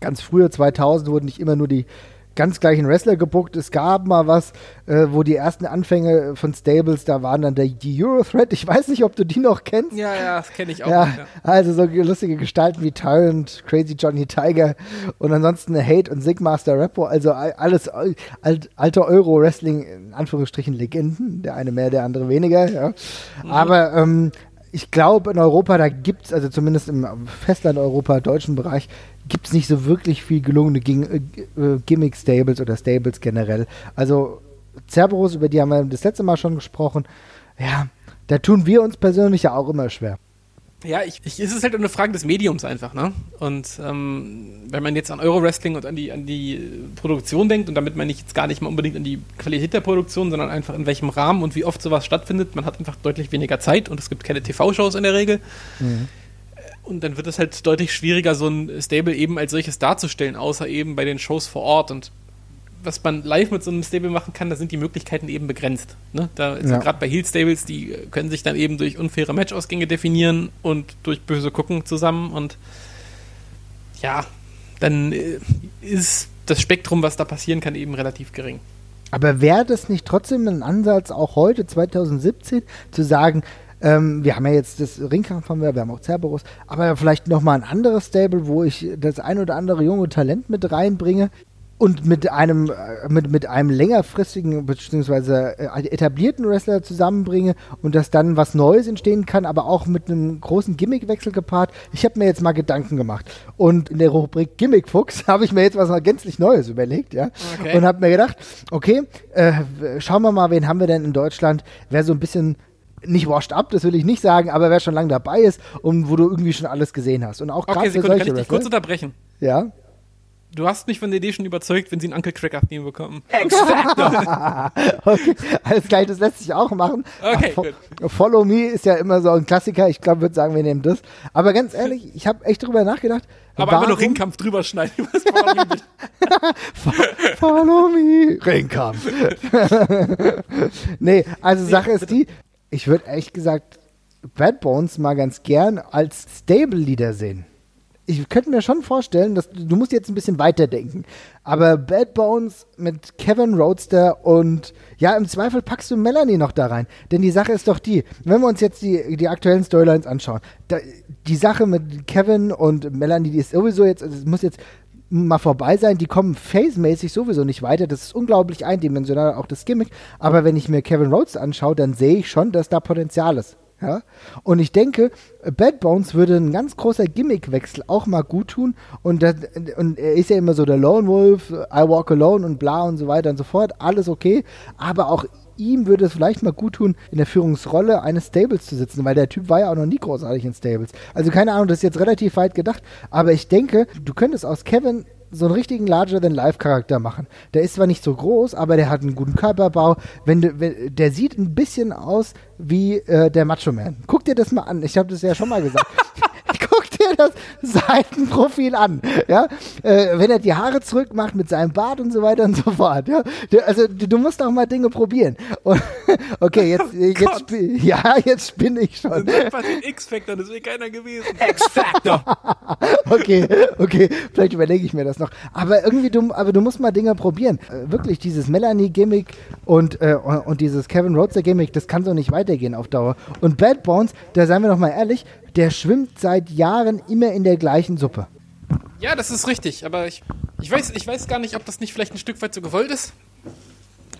ganz früher, 2000, wurden nicht immer nur die ganz gleichen Wrestler gebuckt. Es gab mal was, äh, wo die ersten Anfänge von Stables, da waren dann der, die Eurothread. Ich weiß nicht, ob du die noch kennst. Ja, ja, das kenne ich auch. Ja, ja, Also so lustige Gestalten wie Tyrant, Crazy Johnny Tiger und ansonsten Hate und Sigmaster Rappo. Also alles alt, alte Euro-Wrestling, in Anführungsstrichen Legenden. Der eine mehr, der andere weniger. Ja. Mhm. Aber ähm, ich glaube, in Europa, da gibt es, also zumindest im Festland Europa, deutschen Bereich, gibt es nicht so wirklich viel gelungene äh, äh, Gimmick-Stables oder Stables generell. Also Cerberus, über die haben wir das letzte Mal schon gesprochen, ja, da tun wir uns persönlich ja auch immer schwer. Ja, ich, ich, ist es halt eine Frage des Mediums einfach, ne? Und ähm, wenn man jetzt an Euro-Wrestling und an die, an die Produktion denkt, und damit meine ich jetzt gar nicht mal unbedingt an die Qualität der Produktion, sondern einfach in welchem Rahmen und wie oft sowas stattfindet, man hat einfach deutlich weniger Zeit und es gibt keine TV-Shows in der Regel. Mhm und dann wird es halt deutlich schwieriger, so ein Stable eben als solches darzustellen, außer eben bei den Shows vor Ort. Und was man live mit so einem Stable machen kann, da sind die Möglichkeiten eben begrenzt. Ne? Da ja. gerade bei Heel Stables, die können sich dann eben durch unfaire Matchausgänge definieren und durch böse Gucken zusammen. Und ja, dann äh, ist das Spektrum, was da passieren kann, eben relativ gering. Aber wäre das nicht trotzdem ein Ansatz, auch heute, 2017, zu sagen, ähm, wir haben ja jetzt das Ringkampf haben wir, wir haben auch Cerberus, aber vielleicht nochmal ein anderes Stable, wo ich das ein oder andere junge Talent mit reinbringe und mit einem äh, mit, mit einem längerfristigen bzw. Äh, etablierten Wrestler zusammenbringe und dass dann was Neues entstehen kann, aber auch mit einem großen Gimmickwechsel gepaart. Ich habe mir jetzt mal Gedanken gemacht und in der Rubrik Gimmickfuchs habe ich mir jetzt was mal gänzlich Neues überlegt, ja, okay. und habe mir gedacht, okay, äh, schauen wir mal, wen haben wir denn in Deutschland, wer so ein bisschen nicht washed up, das will ich nicht sagen, aber wer schon lange dabei ist und wo du irgendwie schon alles gesehen hast. Und auch okay, Sekunde, solche kann ich dich kurz unterbrechen? Ja. Du hast mich von der Idee schon überzeugt, wenn sie einen Uncle Cracker Theme bekommen. Exakt. okay, alles gleich, das lässt sich auch machen. Okay, gut. Follow Me ist ja immer so ein Klassiker. Ich glaube, würde sagen, wir nehmen das. Aber ganz ehrlich, ich habe echt drüber nachgedacht. Aber warum? einfach nur Ringkampf drüber schneiden. Follow Me, Follow Me. Ringkampf. nee, also Sache ist die, ich würde ehrlich gesagt Bad Bones mal ganz gern als Stable Leader sehen. Ich könnte mir schon vorstellen, dass du musst jetzt ein bisschen weiterdenken. Aber Bad Bones mit Kevin Roadster und ja, im Zweifel packst du Melanie noch da rein. Denn die Sache ist doch die, wenn wir uns jetzt die, die aktuellen Storylines anschauen, da, die Sache mit Kevin und Melanie, die ist sowieso jetzt, also es muss jetzt mal vorbei sein. Die kommen phasemäßig sowieso nicht weiter. Das ist unglaublich eindimensional, auch das Gimmick. Aber wenn ich mir Kevin Rhodes anschaue, dann sehe ich schon, dass da Potenzial ist. Ja? Und ich denke, Bad Bones würde ein ganz großer Gimmickwechsel auch mal gut tun. Und, das, und er ist ja immer so der Lone Wolf, I walk alone und bla und so weiter und so fort. Alles okay. Aber auch ihm würde es vielleicht mal gut tun, in der Führungsrolle eines Stables zu sitzen, weil der Typ war ja auch noch nie großartig in Stables. Also keine Ahnung, das ist jetzt relativ weit gedacht, aber ich denke, du könntest aus Kevin so einen richtigen Larger-than-Life-Charakter machen. Der ist zwar nicht so groß, aber der hat einen guten Körperbau. Wenn, wenn der sieht ein bisschen aus wie äh, der Macho Man. Guck dir das mal an. Ich habe das ja schon mal gesagt. das Seitenprofil an. Ja? Äh, wenn er die Haare zurückmacht mit seinem Bart und so weiter und so fort. Ja? Also du, du musst auch mal Dinge probieren. Und, okay, jetzt, oh jetzt ja, jetzt spinne ich schon. Das war den X-Factor, das wäre keiner gewesen. X-Factor. okay, okay, vielleicht überlege ich mir das noch. Aber irgendwie, du, aber du musst mal Dinge probieren. Äh, wirklich, dieses Melanie-Gimmick und, äh, und dieses Kevin Rhodes-Gimmick, das kann so nicht weitergehen auf Dauer. Und Bad Bones, da seien wir doch mal ehrlich, der schwimmt seit Jahren immer in der gleichen Suppe. Ja, das ist richtig, aber ich, ich, weiß, ich weiß gar nicht, ob das nicht vielleicht ein Stück weit so gewollt ist.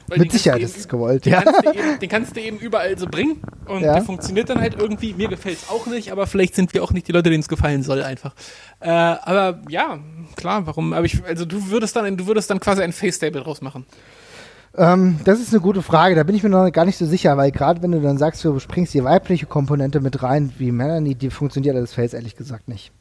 Weil Mit Sicherheit ist es gewollt, den ja. Kannst eben, den kannst du eben überall so bringen und ja. der funktioniert dann halt irgendwie. Mir gefällt es auch nicht, aber vielleicht sind wir auch nicht die Leute, denen es gefallen soll einfach. Äh, aber ja, klar, warum? Aber ich, also du würdest dann, du würdest dann quasi ein Face-Stable draus machen. Ähm, das ist eine gute Frage. Da bin ich mir noch gar nicht so sicher, weil gerade wenn du dann sagst, du springst die weibliche Komponente mit rein, wie Melanie, die funktioniert als Face ehrlich gesagt nicht.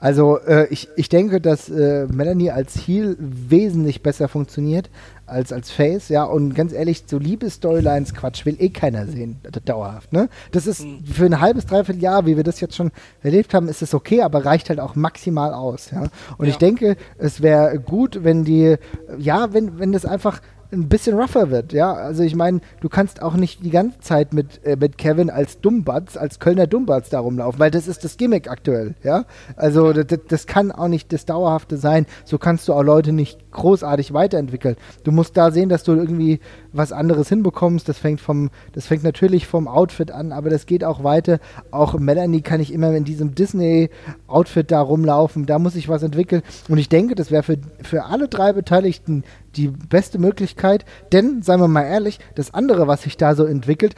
Also äh, ich, ich denke, dass äh, Melanie als Heel wesentlich besser funktioniert als als Face, ja. Und ganz ehrlich, so Liebes-Storylines Quatsch will eh keiner sehen, dauerhaft, ne? Das ist mhm. für ein halbes, dreiviertel Jahr, wie wir das jetzt schon erlebt haben, ist es okay, aber reicht halt auch maximal aus, ja. Und ja. ich denke, es wäre gut, wenn die, ja, wenn, wenn das einfach ein bisschen rougher wird, ja. Also ich meine, du kannst auch nicht die ganze Zeit mit, äh, mit Kevin als Dummbatz, als Kölner Dummbatz da rumlaufen, weil das ist das Gimmick aktuell, ja. Also das, das, kann auch nicht das Dauerhafte sein. So kannst du auch Leute nicht großartig weiterentwickeln. Du musst da sehen, dass du irgendwie was anderes hinbekommst. Das fängt vom, das fängt natürlich vom Outfit an, aber das geht auch weiter. Auch Melanie kann ich immer in diesem Disney-Outfit da rumlaufen. Da muss ich was entwickeln. Und ich denke, das wäre für, für alle drei Beteiligten die beste Möglichkeit. Denn, seien wir mal ehrlich, das andere, was sich da so entwickelt,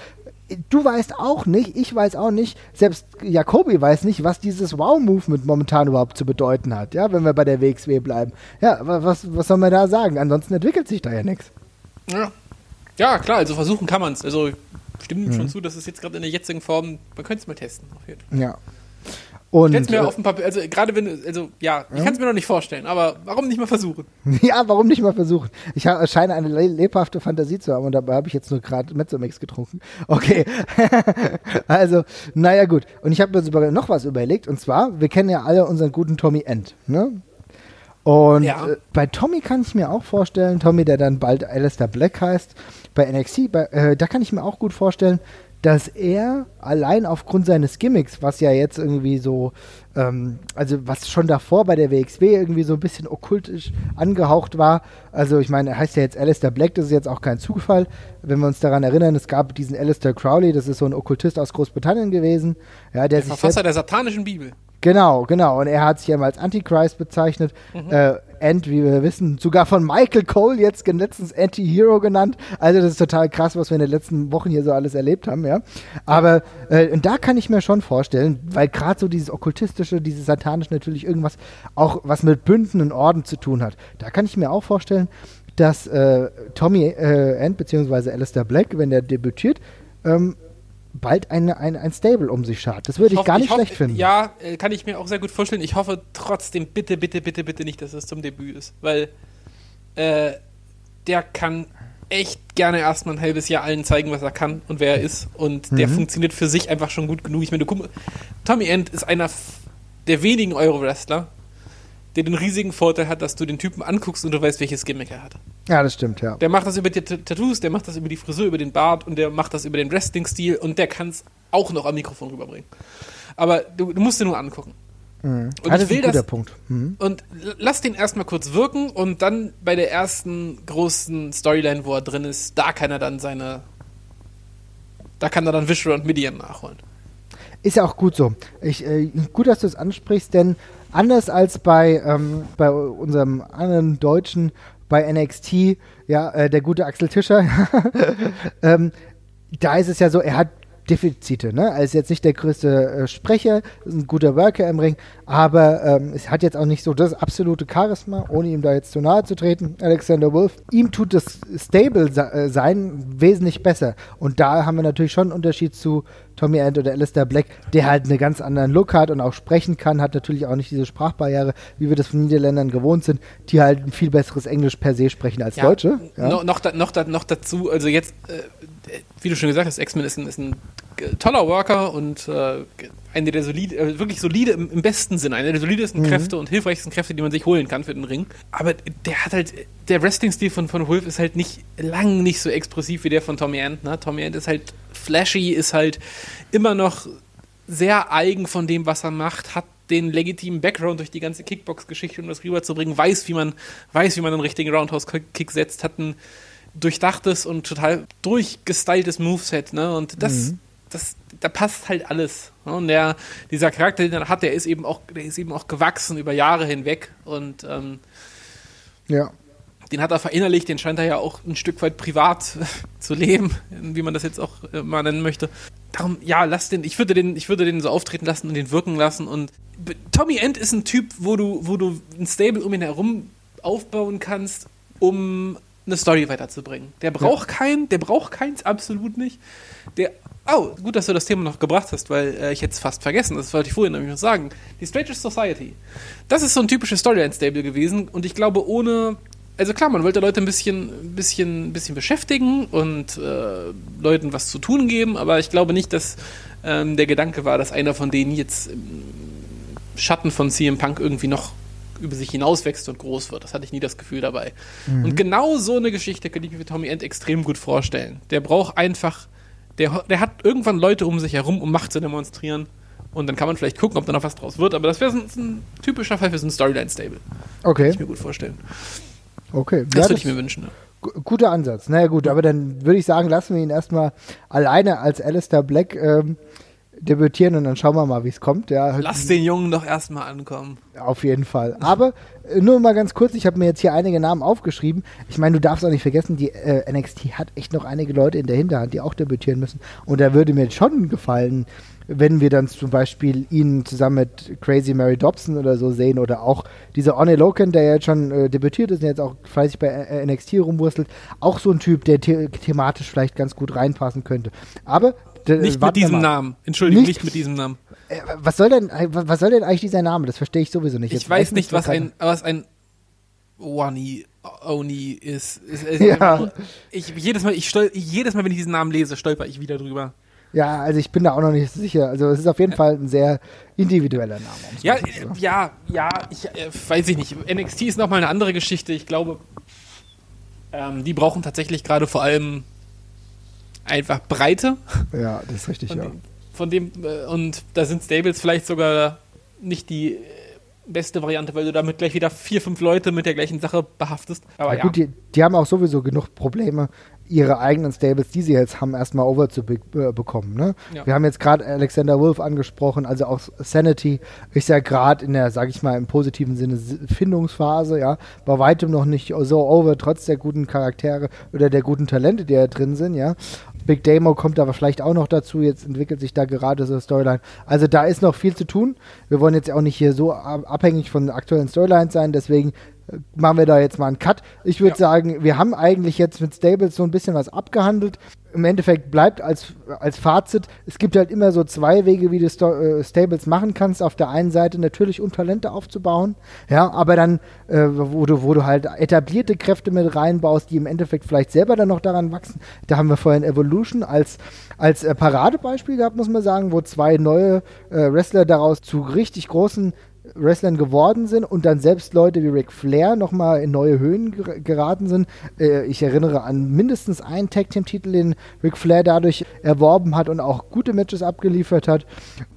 du weißt auch nicht, ich weiß auch nicht, selbst Jacobi weiß nicht, was dieses Wow-Movement momentan überhaupt zu bedeuten hat, ja, wenn wir bei der WXW bleiben. Ja, was, was soll man da sagen? Ansonsten entwickelt sich da ja nichts. Ja. Ja, klar, also versuchen kann man es. Also stimmt mhm. schon zu, dass es jetzt gerade in der jetzigen Form, man könnte es mal testen. Ja. Und, ich mir äh, auf dem Papier, also gerade wenn, also ja, ich kann es mir noch nicht vorstellen, aber warum nicht mal versuchen? Ja, warum nicht mal versuchen? Ich hab, scheine eine lebhafte Fantasie zu haben und dabei habe ich jetzt nur gerade Mezzomix getrunken. Okay, also, naja gut. Und ich habe mir sogar noch was überlegt und zwar, wir kennen ja alle unseren guten Tommy End, ne? Und ja. äh, bei Tommy kann ich mir auch vorstellen, Tommy, der dann bald Alistair Black heißt, bei NXT, bei, äh, da kann ich mir auch gut vorstellen, dass er allein aufgrund seines Gimmicks, was ja jetzt irgendwie so, ähm, also was schon davor bei der WXW irgendwie so ein bisschen okkultisch angehaucht war, also ich meine, er heißt ja jetzt Alistair Black, das ist jetzt auch kein Zufall, wenn wir uns daran erinnern, es gab diesen Alistair Crowley, das ist so ein Okkultist aus Großbritannien gewesen, ja, der, der Verfasser der satanischen Bibel. Genau, genau. Und er hat sich ja mal als Antichrist bezeichnet. Mhm. Äh, End, wie wir wissen, sogar von Michael Cole jetzt letztens Anti-Hero genannt. Also das ist total krass, was wir in den letzten Wochen hier so alles erlebt haben, ja. Aber äh, und da kann ich mir schon vorstellen, weil gerade so dieses okkultistische, dieses satanische natürlich irgendwas auch was mit Bünden und Orden zu tun hat. Da kann ich mir auch vorstellen, dass äh, Tommy äh, End beziehungsweise Alistair Black, wenn der debütiert, ähm, bald ein, ein, ein Stable um sich schart. Das würde ich, ich, gar nicht ich schlecht finden. Ja, äh, kann ich mir auch sehr gut vorstellen. Ich hoffe trotzdem, bitte, bitte, bitte, bitte nicht, dass es zum Debüt ist. Weil äh, der kann echt gerne erstmal ein halbes Jahr allen zeigen, was er kann und wer er ist. Und der mhm. funktioniert für sich einfach schon gut genug. Ich meine, Tommy End ist einer der wenigen Euro-Wrestler, der den riesigen Vorteil hat, dass du den Typen anguckst und du weißt, welches Gimmick er hat. Ja, das stimmt, ja. Der macht das über die Tattoos, der macht das über die Frisur, über den Bart und der macht das über den Wrestling-Stil und der kann es auch noch am Mikrofon rüberbringen. Aber du, du musst dir nur angucken. Mhm. Und ja, das ich will ist ein das, Punkt. Mhm. Und lass den erstmal kurz wirken und dann bei der ersten großen Storyline, wo er drin ist, da kann er dann seine. Da kann er dann Visual und Midian nachholen. Ist ja auch gut so. Ich, äh, gut, dass du es ansprichst, denn anders als bei, ähm, bei unserem anderen Deutschen bei NXT, ja, äh, der gute Axel Tischer, ähm, da ist es ja so, er hat Defizite. Ne? Er ist jetzt nicht der größte äh, Sprecher, ist ein guter Worker im Ring, aber ähm, es hat jetzt auch nicht so das absolute Charisma, ohne ihm da jetzt zu nahe zu treten, Alexander Wolf. Ihm tut das Stable-Sein äh, wesentlich besser. Und da haben wir natürlich schon einen Unterschied zu Tommy End oder Alistair Black, der halt einen ganz anderen Look hat und auch sprechen kann, hat natürlich auch nicht diese Sprachbarriere, wie wir das von Niederländern gewohnt sind, die halt ein viel besseres Englisch per se sprechen als ja, Deutsche. Ja. No, noch, da, noch, da, noch dazu, also jetzt, äh, wie du schon gesagt hast, X-Men ist ein, ist ein toller Worker und äh, eine der solide, äh, wirklich solide im, im, besten Sinne, eine der solidesten mhm. Kräfte und hilfreichsten Kräfte, die man sich holen kann für den Ring. Aber der hat halt, der Wrestling-Stil von, von Wolf ist halt nicht, lang nicht so expressiv wie der von Tommy Ant. Ne? Tommy Ant ist halt flashy, ist halt immer noch sehr eigen von dem, was er macht, hat den legitimen Background durch die ganze Kickbox-Geschichte, um das rüberzubringen, weiß, wie man, weiß, wie man einen richtigen Roundhouse-Kick setzt, hat ein durchdachtes und total durchgestyltes Moveset, ne? Und das, mhm das, da passt halt alles. Ne? Und der, dieser Charakter, den er hat, der ist eben auch, der ist eben auch gewachsen über Jahre hinweg. Und ähm, ja. den hat er verinnerlicht, den scheint er ja auch ein Stück weit privat zu leben, wie man das jetzt auch äh, mal nennen möchte. Darum, ja, lass den, ich würde den, ich würde den so auftreten lassen und den wirken lassen. Und Tommy End ist ein Typ, wo du, wo du ein Stable um ihn herum aufbauen kannst, um eine Story weiterzubringen. Der braucht ja. keinen, der braucht keins, absolut nicht. Der Oh, gut, dass du das Thema noch gebracht hast, weil äh, ich hätte es fast vergessen. Das wollte ich vorhin nämlich noch sagen. Die Strangest Society. Das ist so ein typisches Storyline-Stable gewesen und ich glaube, ohne. Also klar, man wollte Leute ein bisschen, bisschen, bisschen beschäftigen und äh, Leuten was zu tun geben, aber ich glaube nicht, dass ähm, der Gedanke war, dass einer von denen jetzt im Schatten von CM Punk irgendwie noch über sich hinauswächst und groß wird. Das hatte ich nie das Gefühl dabei. Mhm. Und genau so eine Geschichte könnte ich mir für Tommy End extrem gut vorstellen. Der braucht einfach, der, der hat irgendwann Leute um sich herum, um Macht zu demonstrieren. Und dann kann man vielleicht gucken, ob da noch was draus wird. Aber das wäre so ein, ein typischer Fall für so ein Storyline-Stable. Kann Okay, ich mir gut vorstellen. okay. Das Ja, würde ich mir wünschen. Guter Ansatz. Naja gut, aber dann würde ich sagen, lassen wir ihn erstmal alleine als Alistair Black ähm, debütieren und dann schauen wir mal, wie es kommt. Ja, Lass den Jungen doch erstmal ankommen. Auf jeden Fall. Aber äh, nur mal ganz kurz, ich habe mir jetzt hier einige Namen aufgeschrieben. Ich meine, du darfst auch nicht vergessen, die äh, NXT hat echt noch einige Leute in der Hinterhand, die auch debütieren müssen. Und da würde mir schon gefallen, wenn wir dann zum Beispiel ihn zusammen mit Crazy Mary Dobson oder so sehen oder auch dieser Oney Loken, der jetzt schon äh, debütiert ist und jetzt auch fleißig bei äh, NXT rumwurstelt, auch so ein Typ, der the thematisch vielleicht ganz gut reinpassen könnte. Aber Nicht mit diesem. Namen. Entschuldigung, Nicht- nicht, mit diesem Namen. Äh, was soll denn, äh, was soll denn eigentlich dieser Name? Das verstehe ich sowieso nicht. Ich Jetzt weiß nicht, was ein, was ein Wani Oni ist. ist, ist Ja. ich, jedes, Mal, ich stol, jedes Mal, wenn ich diesen Namen lese, stolper ich wieder drüber. Ja, also ich bin da auch noch nicht sicher. Also es ist auf jeden Fall ein sehr individueller Name. Ja, so ja, ja, ich äh, weiß ich nicht. NXT ist nochmal eine andere Geschichte. Ich glaube, ähm, die brauchen tatsächlich gerade vor allem einfach Breite. ja, das ist richtig, Von, ja. dem, von dem äh, und da sind Stables vielleicht sogar nicht die äh, beste Variante, weil du damit gleich wieder vier, fünf Leute mit der gleichen Sache behaftest. Aber Ja, ja, gut, die, die haben auch sowieso genug Probleme, ihre eigenen Stables, die sie jetzt haben, erstmal over zu be äh, bekommen. Ne? Ja. Wir haben jetzt gerade Alexander Wolf angesprochen, also auch Sanity ist ja gerade in der, sag ich mal, im positiven Sinne Findungsphase, ja, bei weitem noch nicht so over, trotz der guten Charaktere oder der guten Talente, die da drin sind, ja. Big Damo kommt aber vielleicht auch noch dazu, jetzt entwickelt sich da gerade so eine Storyline. Also da ist noch viel zu tun. Wir wollen jetzt auch nicht hier so ab- abhängig von aktuellen Storylines sein, deswegen machen wir da jetzt mal einen Cut. Ich würde Ja. sagen, wir haben eigentlich jetzt mit Stables so ein bisschen was abgehandelt. Im Endeffekt bleibt als, als Fazit, es gibt halt immer so zwei Wege, wie du Sto äh, Stables machen kannst. Auf der einen Seite natürlich, um Talente aufzubauen, ja, aber dann, äh, wo, du, wo du halt etablierte Kräfte mit reinbaust, die im Endeffekt vielleicht selber dann noch daran wachsen. Da haben wir vorhin Evolution als, als äh, Paradebeispiel gehabt, muss man sagen, wo zwei neue äh, Wrestler daraus zu richtig großen Wrestlern geworden sind und dann selbst Leute wie Ric Flair nochmal in neue Höhen ger geraten sind. Äh, ich erinnere an mindestens einen Tag Team Titel, den Ric Flair dadurch erworben hat und auch gute Matches abgeliefert hat.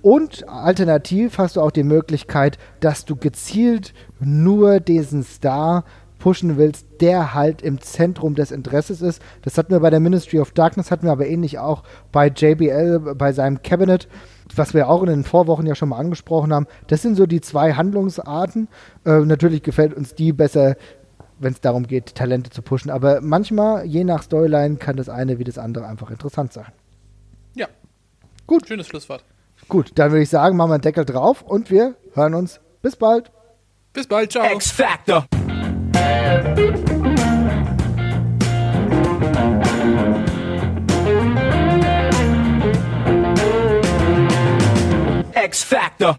Und alternativ hast du auch die Möglichkeit, dass du gezielt nur diesen Star pushen willst, der halt im Zentrum des Interesses ist. Das hatten wir bei der Ministry of Darkness, hatten wir aber ähnlich auch bei JBL, bei seinem Cabinet, was wir auch in den Vorwochen ja schon mal angesprochen haben. Das sind so die zwei Handlungsarten. Äh, natürlich gefällt uns die besser, wenn es darum geht, Talente zu pushen. Aber manchmal, je nach Storyline, kann das eine wie das andere einfach interessant sein. ja. Gut. Schönes Schlusswort. Gut, dann würde ich sagen, machen wir einen Deckel drauf und wir hören uns. Bis bald. Bis bald, ciao. X Factor. X Factor.